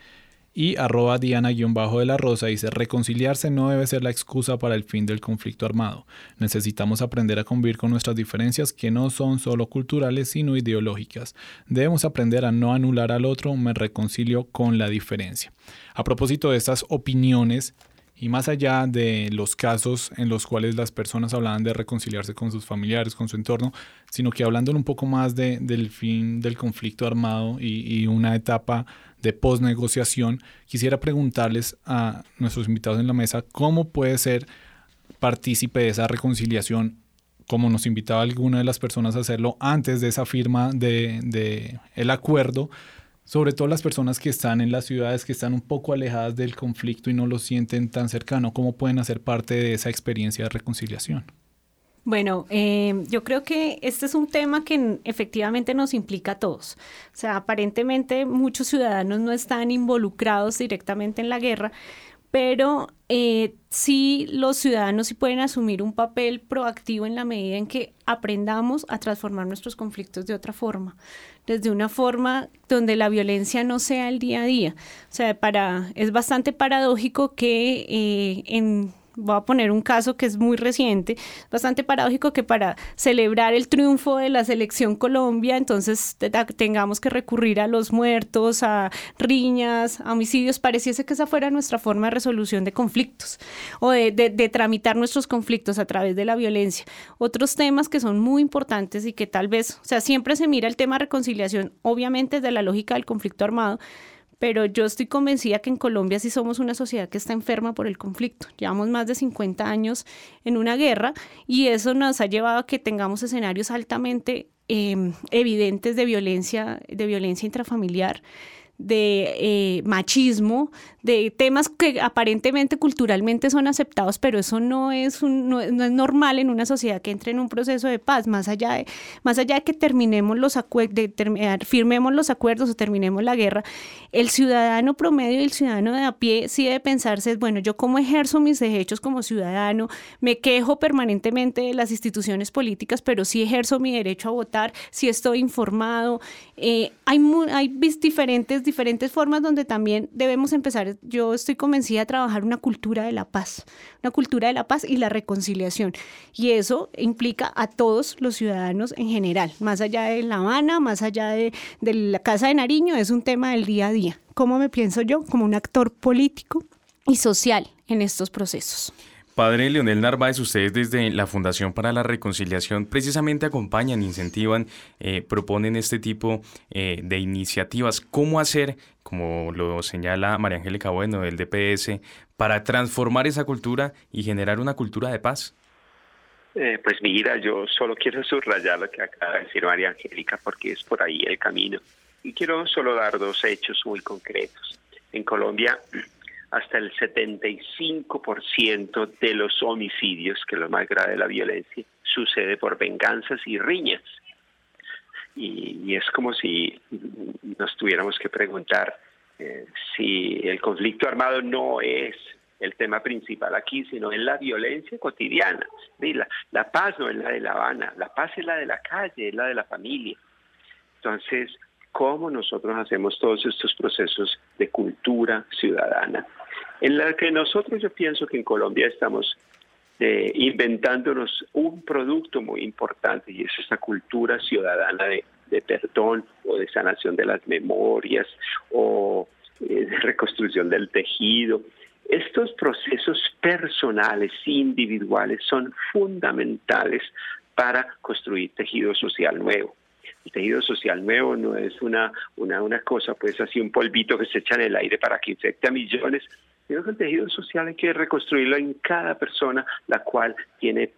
Y arroba Diana-de la Rosa dice, reconciliarse no debe ser la excusa para el fin del conflicto armado. Necesitamos aprender a convivir con nuestras diferencias que no son solo culturales, sino ideológicas. Debemos aprender a no anular al otro, me reconcilio con la diferencia. A propósito de estas opiniones, y más allá de los casos en los cuales las personas hablaban de reconciliarse con sus familiares, con su entorno, sino que hablando un poco más de, del fin del conflicto armado y, una etapa de posnegociación, quisiera preguntarles a nuestros invitados en la mesa cómo puede ser partícipe de esa reconciliación, como nos invitaba alguna de las personas a hacerlo antes de esa firma de, de el acuerdo, sobre todo las personas que están en las ciudades que están un poco alejadas del conflicto y no lo sienten tan cercano, ¿cómo pueden hacer parte de esa experiencia de reconciliación? Bueno, eh, yo creo que este es un tema que efectivamente nos implica a todos. O sea, aparentemente muchos ciudadanos no están involucrados directamente en la guerra, pero eh, sí los ciudadanos sí pueden asumir un papel proactivo en la medida en que aprendamos a transformar nuestros conflictos de otra forma, desde una forma donde la violencia no sea el día a día. O sea, para, es bastante paradójico que eh, en voy a poner un caso que es muy reciente, bastante paradójico que para celebrar el triunfo de la selección Colombia, entonces tengamos que recurrir a los muertos, a riñas, a homicidios, pareciese que esa fuera nuestra forma de resolución de conflictos o de, de tramitar nuestros conflictos a través de la violencia. Otros temas que son muy importantes y que tal vez, o sea, siempre se mira el tema de reconciliación, obviamente desde la lógica del conflicto armado, pero yo estoy convencida que en Colombia sí somos una sociedad que está enferma por el conflicto. Llevamos más de 50 años en una guerra y eso nos ha llevado a que tengamos escenarios altamente em, evidentes de violencia, de violencia intrafamiliar de eh, machismo, de temas que aparentemente culturalmente son aceptados, pero eso no es, un, no, es normal en una sociedad que entre en un proceso de paz, más allá de, más allá de que terminemos los de firmemos los acuerdos o terminemos la guerra, el ciudadano promedio y el ciudadano de a pie sí debe pensarse, bueno, yo cómo ejerzo mis derechos como ciudadano, me quejo permanentemente de las instituciones políticas, pero sí ejerzo mi derecho a votar, si estoy informado, eh, hay, hay diferentes diferentes formas donde también debemos empezar, yo estoy convencida de trabajar una cultura de la paz, una cultura de la paz y la reconciliación. Y eso implica a todos los ciudadanos en general, más allá de La Habana, más allá de, la Casa de Nariño, es un tema del día a día. ¿Cómo me pienso yo como un actor político y social en estos procesos? Padre Leonel Narváez, ustedes desde la Fundación para la Reconciliación precisamente acompañan, incentivan, eh, proponen este tipo eh, de iniciativas. ¿Cómo hacer, como lo señala María Angélica Bueno del DPS, para transformar esa cultura y generar una cultura de paz? Eh, pues mira, yo solo quiero subrayar lo que acaba de decir María Angélica porque es por ahí el camino. Y quiero solo dar dos hechos muy concretos. En Colombia hasta el 75% de los homicidios, que es lo más grave de la violencia, sucede por venganzas y riñas. Y, es como si nos tuviéramos que preguntar eh, si el conflicto armado no es el tema principal aquí, sino es la violencia cotidiana. La, la paz no es la de La Habana, la paz es la de la calle, es la de la familia. Entonces, ¿cómo nosotros hacemos todos estos procesos de cultura ciudadana en la que nosotros yo pienso que en Colombia estamos eh, inventándonos un producto muy importante y es esa cultura ciudadana de, perdón o de sanación de las memorias o eh, de reconstrucción del tejido. Estos procesos personales, individuales, son fundamentales para construir tejido social nuevo. El tejido social nuevo no es una, una, una cosa, pues así un polvito que se echa en el aire para que infecte a millones, sino que el tejido social hay que reconstruirlo en cada persona, la cual tiene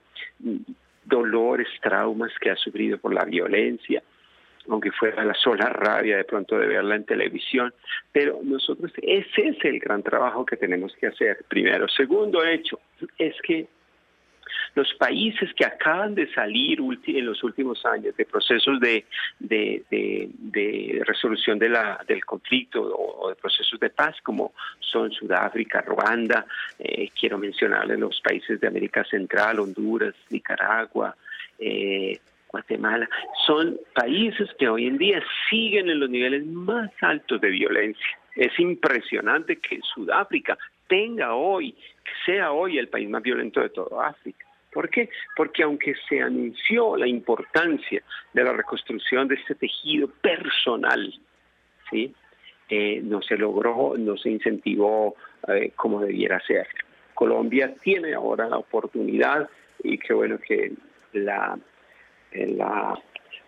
dolores, traumas que ha sufrido por la violencia, aunque fuera la sola rabia de pronto de verla en televisión, pero nosotros, ese es el gran trabajo que tenemos que hacer, primero. Segundo hecho, es que los países que acaban de salir en los últimos años de procesos de, resolución del conflicto o, de procesos de paz, como son Sudáfrica, Ruanda, eh, quiero mencionarle los países de América Central, Honduras, Nicaragua, eh, Guatemala, son países que hoy en día siguen en los niveles más altos de violencia. Es impresionante que Sudáfrica tenga hoy, sea hoy el país más violento de toda África. ¿Por qué? Porque aunque se anunció la importancia de la reconstrucción de este tejido personal, ¿sí? Eh, no se logró, no se incentivó eh, como debiera ser. Colombia tiene ahora la oportunidad y qué bueno que la la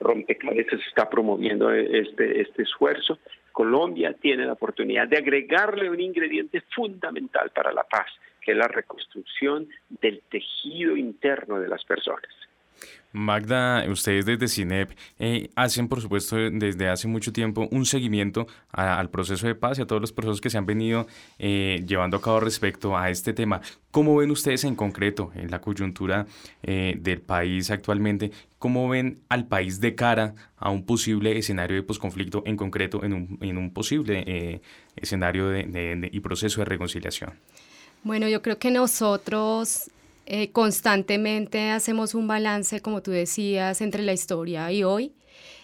rompecabezas está promoviendo este, este esfuerzo. Colombia tiene la oportunidad de agregarle un ingrediente fundamental para la paz, que es la reconstrucción del tejido interno de las personas. Magda, ustedes desde CINEP eh, hacen, por supuesto, desde hace mucho tiempo un seguimiento al proceso de paz y a todos los procesos que se han venido eh, llevando a cabo respecto a este tema. ¿Cómo ven ustedes en concreto, en la coyuntura eh, del país actualmente, cómo ven al país de cara a un posible escenario de posconflicto, en concreto en un, posible escenario de, y proceso de reconciliación? Bueno, yo creo que nosotros eh, constantemente hacemos un balance, como tú decías, entre la historia y hoy.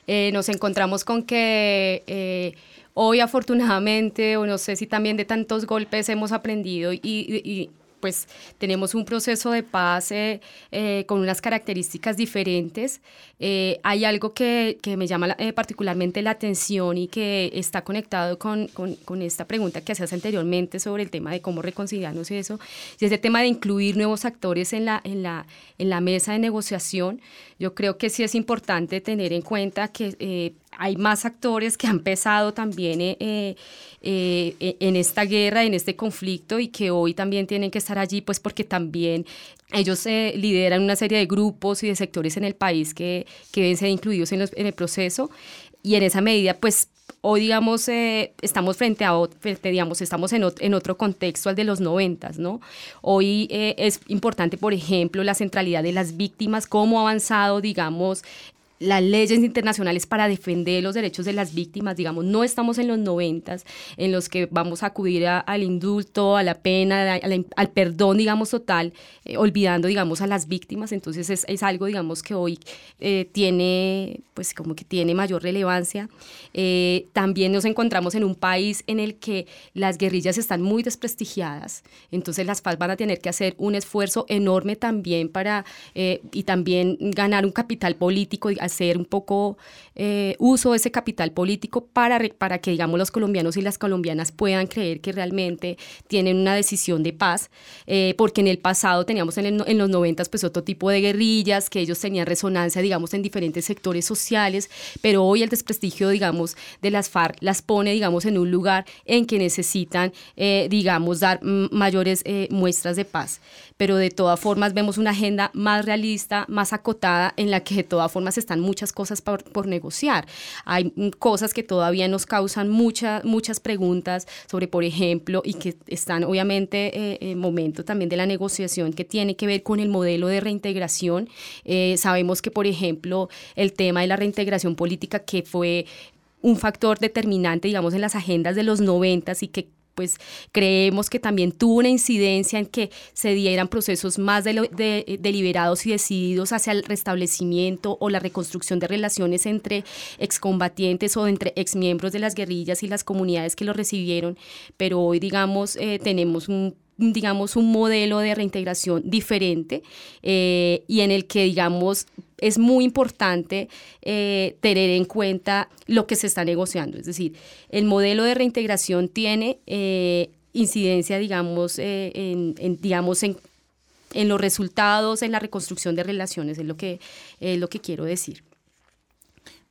Eh, nos encontramos con que eh, hoy afortunadamente, o no sé si también de tantos golpes hemos aprendido y pues tenemos un proceso de paz eh, eh, con unas características diferentes. Eh, hay algo que, que me llama particularmente la atención y que está conectado con, con, con, esta pregunta que hacías anteriormente sobre el tema de cómo reconciliarnos y eso, y ese tema de incluir nuevos actores en la, en la, en la mesa de negociación. Yo creo que sí es importante tener en cuenta que hay más actores que han pesado también eh, eh, eh, en esta guerra, en este conflicto y que hoy también tienen que estar allí, pues porque también ellos lideran una serie de grupos y de sectores en el país que, que deben ser incluidos en, en el proceso. Y en esa medida, pues hoy digamos estamos frente a digamos estamos en, en, otro contexto al de los noventas no hoy es importante por ejemplo la centralidad de las víctimas cómo ha avanzado digamos las leyes internacionales para defender los derechos de las víctimas, digamos, no estamos en los noventas en los que vamos a acudir al indulto, a la pena, al perdón, digamos, total, eh, olvidando, digamos, a las víctimas. Entonces es, es algo, digamos, que hoy eh, tiene, pues como que tiene mayor relevancia. Eh, también nos encontramos en un país en el que las guerrillas están muy desprestigiadas. Entonces las FARC van a tener que hacer un esfuerzo enorme también para, y también ganar un capital político, hacer un poco eh, uso de ese capital político para, para que, digamos, los colombianos y las colombianas puedan creer que realmente tienen una decisión de paz, eh, porque en el pasado teníamos en, los noventas pues otro tipo de guerrillas, que ellos tenían resonancia, digamos, en diferentes sectores sociales, pero hoy el desprestigio, digamos, de las FARC las pone, digamos, en un lugar en que necesitan, eh, digamos, dar mayores muestras de paz. Pero de todas formas vemos una agenda más realista, más acotada, en la que de todas formas están muchas cosas por, negociar. Hay cosas que todavía nos causan muchas muchas preguntas sobre, por ejemplo, y que están obviamente eh, en momento también de la negociación que tiene que ver con el modelo de reintegración. Eh, sabemos que, por ejemplo, el tema de la reintegración política que fue un factor determinante, digamos, en las agendas de los noventas y que pues creemos que también tuvo una incidencia en que se dieran procesos más deliberados y decididos hacia el restablecimiento o la reconstrucción de relaciones entre excombatientes o entre exmiembros de las guerrillas y las comunidades que lo recibieron, pero hoy digamos eh, tenemos un digamos, un modelo de reintegración diferente eh, y en el que, digamos, es muy importante eh, tener en cuenta lo que se está negociando. Es decir, el modelo de reintegración tiene eh, incidencia, digamos, en, digamos en, en, los resultados, en la reconstrucción de relaciones, es lo que, lo que quiero decir.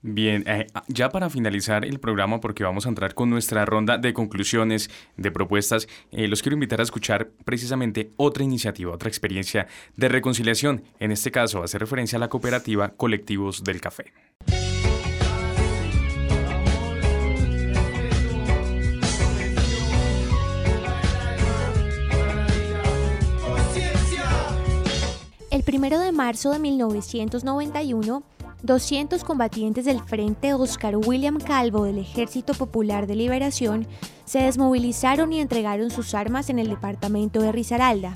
Bien, eh, ya para finalizar el programa, porque vamos a entrar con nuestra ronda de conclusiones, de propuestas, eh, los quiero invitar a escuchar precisamente otra iniciativa, otra experiencia de reconciliación. En este caso, hace referencia a la cooperativa Colectivos del Café. El primero de marzo de 1991, 200 combatientes del Frente Oscar William Calvo del Ejército Popular de Liberación se desmovilizaron y entregaron sus armas en el departamento de Risaralda,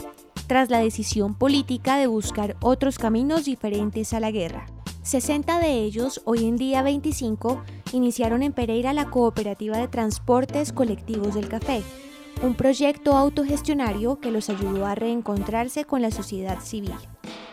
tras la decisión política de buscar otros caminos diferentes a la guerra. 60 de ellos, hoy en día 25, iniciaron en Pereira la Cooperativa de Transportes Colectivos del Café, un proyecto autogestionario que los ayudó a reencontrarse con la sociedad civil.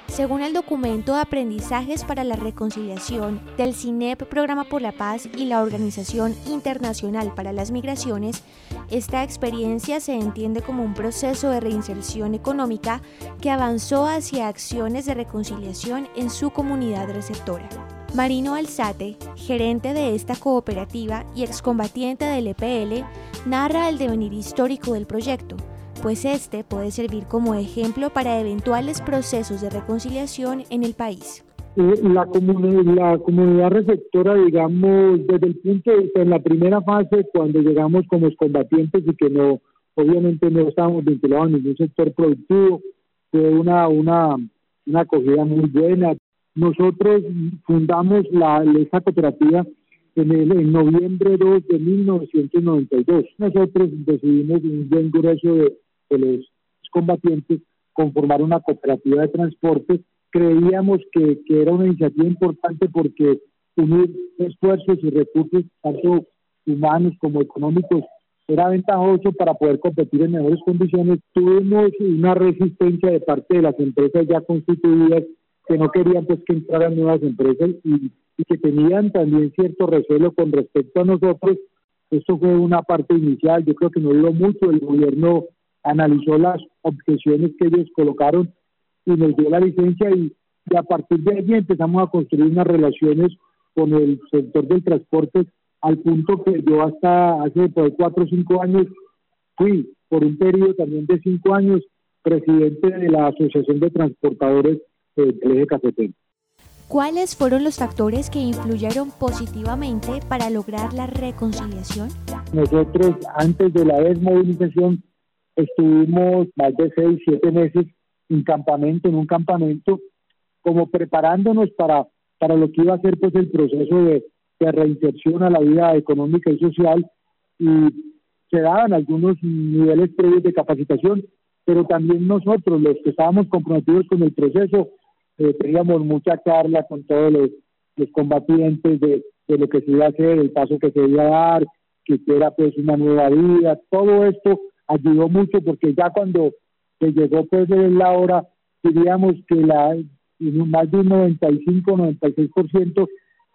Según el documento Aprendizajes para la Reconciliación del CINEP Programa por la Paz y la Organización Internacional para las Migraciones, esta experiencia se entiende como un proceso de reinserción económica que avanzó hacia acciones de reconciliación en su comunidad receptora. Marino Alzate, gerente de esta cooperativa y excombatiente del EPL, narra el devenir histórico del proyecto, pues este puede servir como ejemplo para eventuales procesos de reconciliación en el país. Eh, la, la comunidad receptora, digamos, desde el punto de vista, en la primera fase, cuando llegamos como combatientes y que no, obviamente no estábamos vinculados a ningún sector productivo, fue una, una, una acogida muy buena. Nosotros fundamos la, esta cooperativa en, el, en noviembre 2 de 1992. Nosotros decidimos un buen grueso de, de los combatientes conformar una cooperativa de transporte. Creíamos que, que era una iniciativa importante porque unir esfuerzos y recursos, tanto humanos como económicos, era ventajoso para poder competir en mejores condiciones. Tuvimos una resistencia de parte de las empresas ya constituidas que no querían pues que entraran nuevas empresas y, que tenían también cierto recelo con respecto a nosotros. Esto fue una parte inicial, yo creo que no duró mucho, el gobierno analizó las objeciones que ellos colocaron y nos dio la licencia y, a partir de allí empezamos a construir unas relaciones con el sector del transporte al punto que yo hasta hace por cuatro o cinco años fui por un periodo también de cinco años presidente de la Asociación de Transportadores del Eje Cafetero. ¿Cuáles fueron los factores que influyeron positivamente para lograr la reconciliación? Nosotros antes de la desmovilización estuvimos más de seis, siete meses en campamento, en un campamento, como preparándonos para, para lo que iba a ser pues el proceso de, reinserción a la vida económica y social. Y se daban algunos niveles previos de capacitación, pero también nosotros, los que estábamos comprometidos con el proceso, eh, teníamos mucha charla con todos los, combatientes de, de, lo que se iba a hacer, el paso que se iba a dar, que era pues una nueva vida, todo esto ayudó mucho porque ya cuando se llegó pues de la hora, diríamos que la más de un 95, 96%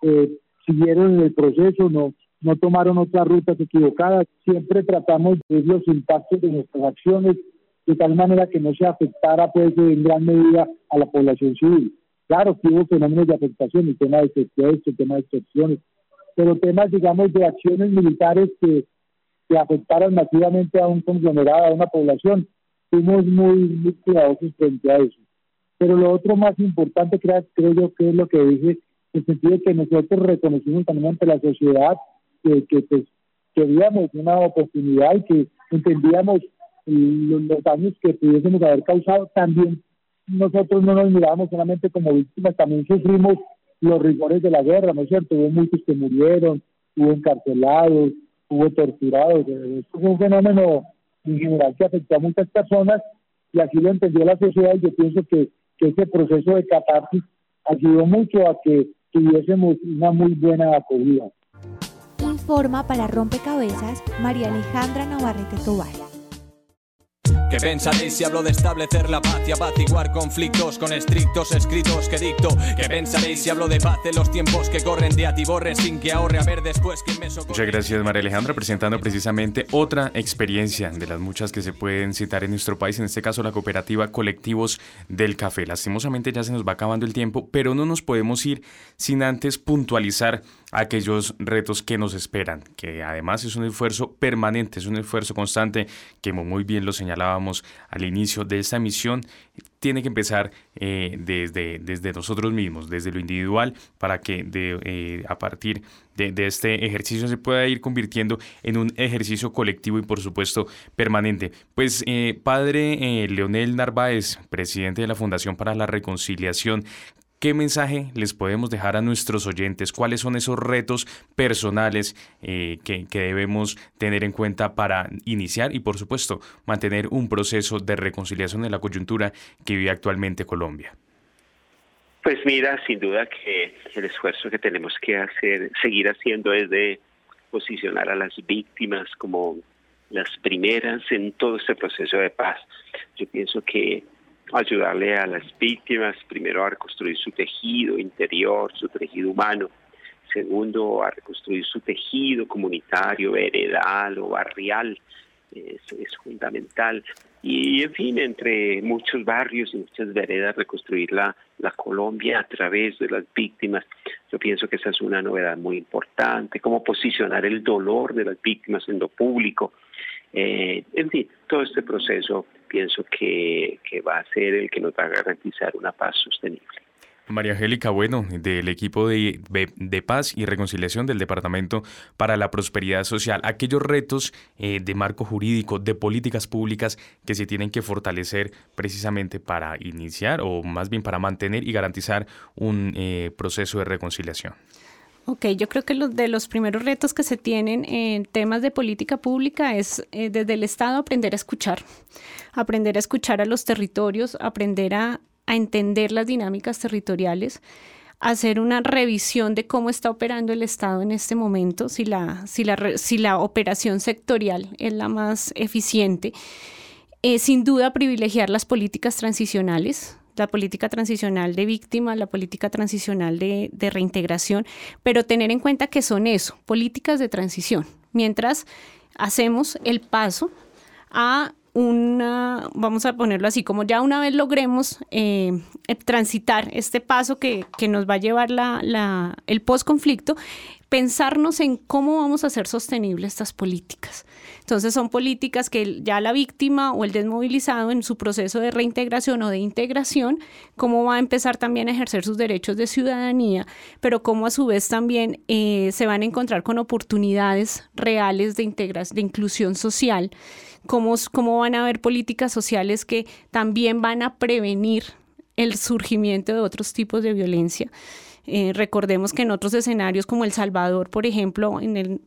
eh, siguieron el proceso, no no tomaron otras rutas equivocadas. Siempre tratamos de ver los impactos de nuestras acciones de tal manera que no se afectara pues en gran medida a la población civil. Claro que hubo fenómenos de afectación, el tema de secuestro, el tema de excepciones, pero temas, digamos, de acciones militares que que afectaran masivamente a un conglomerado, a una población. Fuimos muy, muy cuidadosos frente a eso. Pero lo otro más importante, creo, yo, que es lo que dije, en el sentido de que nosotros reconocimos también ante la sociedad que, que pues, una oportunidad y que entendíamos los, daños que pudiésemos haber causado. También nosotros no nos mirábamos solamente como víctimas, también sufrimos los rigores de la guerra, ¿no es cierto? Hubo muchos que murieron, hubo encarcelados, hubo torturados. Esto es un fenómeno en general que afectó a muchas personas y así lo entendió la sociedad y yo pienso que, que ese proceso de catarsis ayudó mucho a que tuviésemos una muy buena acogida. Informa para Rompecabezas María Alejandra Navarrete Tobar. ¿Qué pensaréis si hablo de establecer la paz y apaciguar conflictos con estrictos escritos que dicto? ¿Qué pensaréis si hablo de paz en los tiempos que corren de atiborre sin que ahorre a ver después quién me socorre? Muchas gracias María Alejandra presentando precisamente otra experiencia de las muchas que se pueden citar en nuestro país, en este caso la cooperativa Colectivos del Café. Lastimosamente ya se nos va acabando el tiempo, pero no nos podemos ir sin antes puntualizar aquellos retos que nos esperan, que además es un esfuerzo permanente, es un esfuerzo constante, que muy bien lo al inicio de esta misión, tiene que empezar eh, desde, desde nosotros mismos, desde lo individual, para que eh, a partir de, este ejercicio se pueda ir convirtiendo en un ejercicio colectivo y por supuesto permanente. Pues eh, padre Leonel Narváez, presidente de la Fundación para la Reconciliación, ¿Qué mensaje les podemos dejar a nuestros oyentes? ¿Cuáles son esos retos personales eh, que, debemos tener en cuenta para iniciar y, por supuesto, mantener un proceso de reconciliación en la coyuntura que vive actualmente Colombia? Pues mira, sin duda que el esfuerzo que tenemos que hacer, seguir haciendo es de posicionar a las víctimas como las primeras en todo este proceso de paz. Yo pienso que ayudarle a las víctimas, primero a reconstruir su tejido interior, su tejido humano, segundo a reconstruir su tejido comunitario, heredal o barrial, eso es fundamental. Y en fin, entre muchos barrios y muchas veredas, reconstruir la, la Colombia a través de las víctimas. Yo pienso que esa es una novedad muy importante, cómo posicionar el dolor de las víctimas en lo público. Eh, en fin, todo este proceso pienso que, va a ser el que nos va a garantizar una paz sostenible. María Angélica Bueno, del equipo de, de, paz y reconciliación del Departamento para la Prosperidad Social, aquellos retos eh, de marco jurídico, de políticas públicas que se tienen que fortalecer precisamente para iniciar o más bien para mantener y garantizar un eh, proceso de reconciliación. Ok, yo creo que los de los primeros retos que se tienen en temas de política pública es eh, desde el Estado aprender a escuchar, aprender a escuchar a los territorios, aprender a, entender las dinámicas territoriales, hacer una revisión de cómo está operando el Estado en este momento, si la, operación sectorial es la más eficiente. Eh, sin duda privilegiar las políticas transicionales, la política transicional de víctimas, la política transicional de, reintegración, pero tener en cuenta que son eso, políticas de transición, mientras hacemos el paso a una, vamos a ponerlo así, como ya una vez logremos eh, transitar este paso que, nos va a llevar la, el post-conflicto, pensarnos en cómo vamos a hacer sostenibles estas políticas. Entonces son políticas que ya la víctima o el desmovilizado en su proceso de reintegración o de integración, cómo va a empezar también a ejercer sus derechos de ciudadanía, pero cómo a su vez también eh, se van a encontrar con oportunidades reales de, de inclusión social, cómo, cómo van a haber políticas sociales que también van a prevenir el surgimiento de otros tipos de violencia. Eh, recordemos que en otros escenarios como El Salvador, por ejemplo, en el,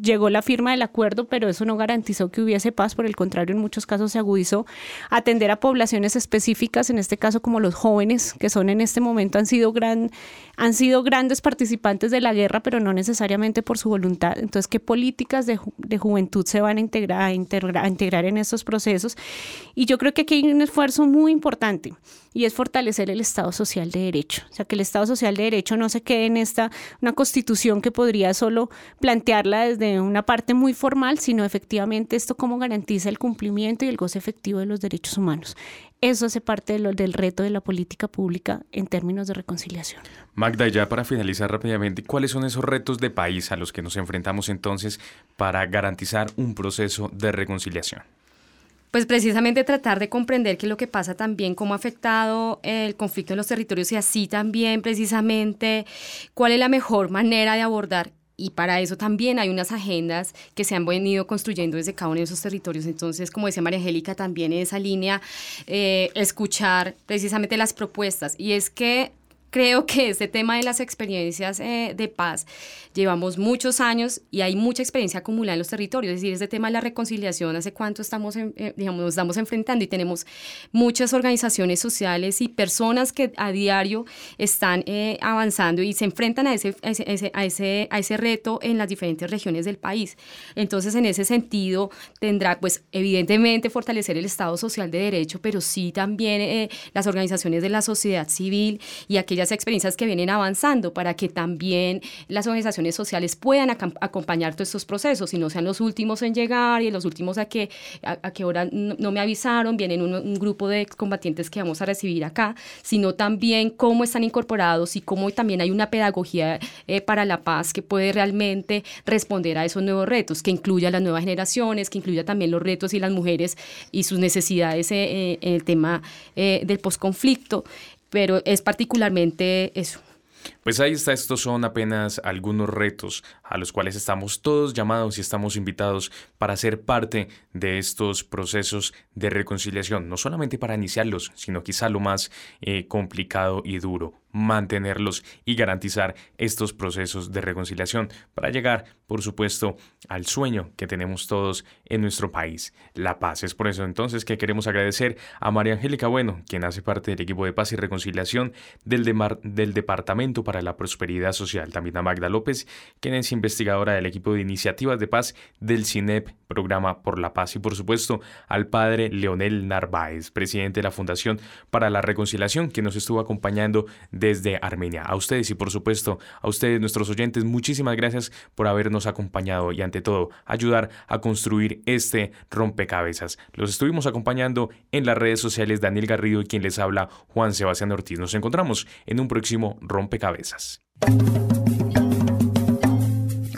llegó la firma del acuerdo, pero eso no garantizó que hubiese paz, por el contrario, en muchos casos se agudizó. Atender a poblaciones específicas, en este caso como los jóvenes, que son en este momento han sido, gran, han sido grandes participantes de la guerra, pero no necesariamente por su voluntad. Entonces, ¿qué políticas de, de juventud se van a integrar, a integrar, a integrar en estos procesos? Y yo creo que aquí hay un esfuerzo muy importante y es fortalecer el Estado Social de Derecho. O sea, que el Estado Social de Derecho no se quede en esta, una constitución que podría solo plantearla desde una parte muy formal, sino efectivamente esto cómo garantiza el cumplimiento y el goce efectivo de los derechos humanos. Eso hace parte del reto de la política pública en términos de reconciliación. Magda, ya para finalizar rápidamente, ¿cuáles son esos retos de país a los que nos enfrentamos entonces para garantizar un proceso de reconciliación? Pues precisamente tratar de comprender qué es lo que pasa también, cómo ha afectado el conflicto en los territorios y así también precisamente cuál es la mejor manera de abordar y para eso también hay unas agendas que se han venido construyendo desde cada uno de esos territorios. Entonces, como decía María Angélica, también en esa línea, eh, escuchar precisamente las propuestas. Y es que creo que este tema de las experiencias eh, de paz llevamos muchos años y hay mucha experiencia acumulada en los territorios. Es decir, este tema de la reconciliación, hace cuánto estamos, eh, digamos, nos estamos enfrentando y tenemos muchas organizaciones sociales y personas que a diario están eh, avanzando y se enfrentan a ese, a ese, a, ese, a ese reto en las diferentes regiones del país. Entonces, en ese sentido, tendrá, pues, evidentemente fortalecer el Estado social de derecho, pero sí también las organizaciones de la sociedad civil y aquellas experiencias que vienen avanzando para que también las organizaciones sociales puedan acompañar todos estos procesos y no sean los últimos en llegar y los últimos a que, a, que ahora no, me avisaron, vienen un, grupo de excombatientes que vamos a recibir acá, sino también cómo están incorporados y cómo también hay una pedagogía eh, para la paz que puede realmente responder a esos nuevos retos, que incluya a las nuevas generaciones, que incluya también los retos y las mujeres y sus necesidades eh, eh, en el tema del posconflicto pero es particularmente eso. Pues ahí está, estos son apenas algunos retos a los cuales estamos todos llamados y estamos invitados para ser parte de estos procesos de reconciliación, no solamente para iniciarlos, sino quizá lo más eh, complicado y duro, mantenerlos y garantizar estos procesos de reconciliación para llegar, por supuesto, al sueño que tenemos todos en nuestro país, la paz. Es por eso entonces que queremos agradecer a María Angélica Bueno, quien hace parte del equipo de paz y reconciliación del, del Departamento para la Prosperidad Social, también a Magda López, quien es investigadora del equipo de iniciativas de paz del CINEP, Programa por la Paz, y por supuesto al padre Leonel Narváez, presidente de la Fundación para la Reconciliación, que nos estuvo acompañando desde Armenia. A ustedes y por supuesto a ustedes, nuestros oyentes, muchísimas gracias por habernos acompañado y ante todo ayudar a construir este rompecabezas. Los estuvimos acompañando en las redes sociales Daniel Garrido y quien les habla Juan Sebastián Ortiz. Nos encontramos en un próximo rompecabezas.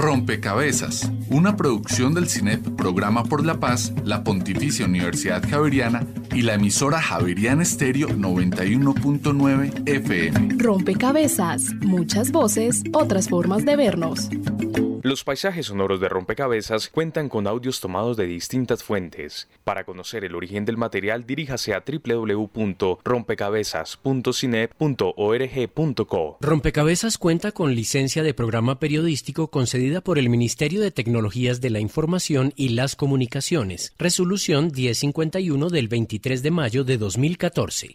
Rompecabezas, una producción del CINEP Programa por la Paz, la Pontificia Universidad Javeriana y la emisora Javeriana Estéreo 91.9 FM. Rompecabezas, muchas voces, otras formas de vernos. Los paisajes sonoros de Rompecabezas cuentan con audios tomados de distintas fuentes. Para conocer el origen del material, diríjase a www.rompecabezas.cinep.org.co. Rompecabezas cuenta con licencia de programa periodístico concedida por el Ministerio de Tecnologías de la Información y las Comunicaciones. Resolución 1051 del 23 de mayo de 2014.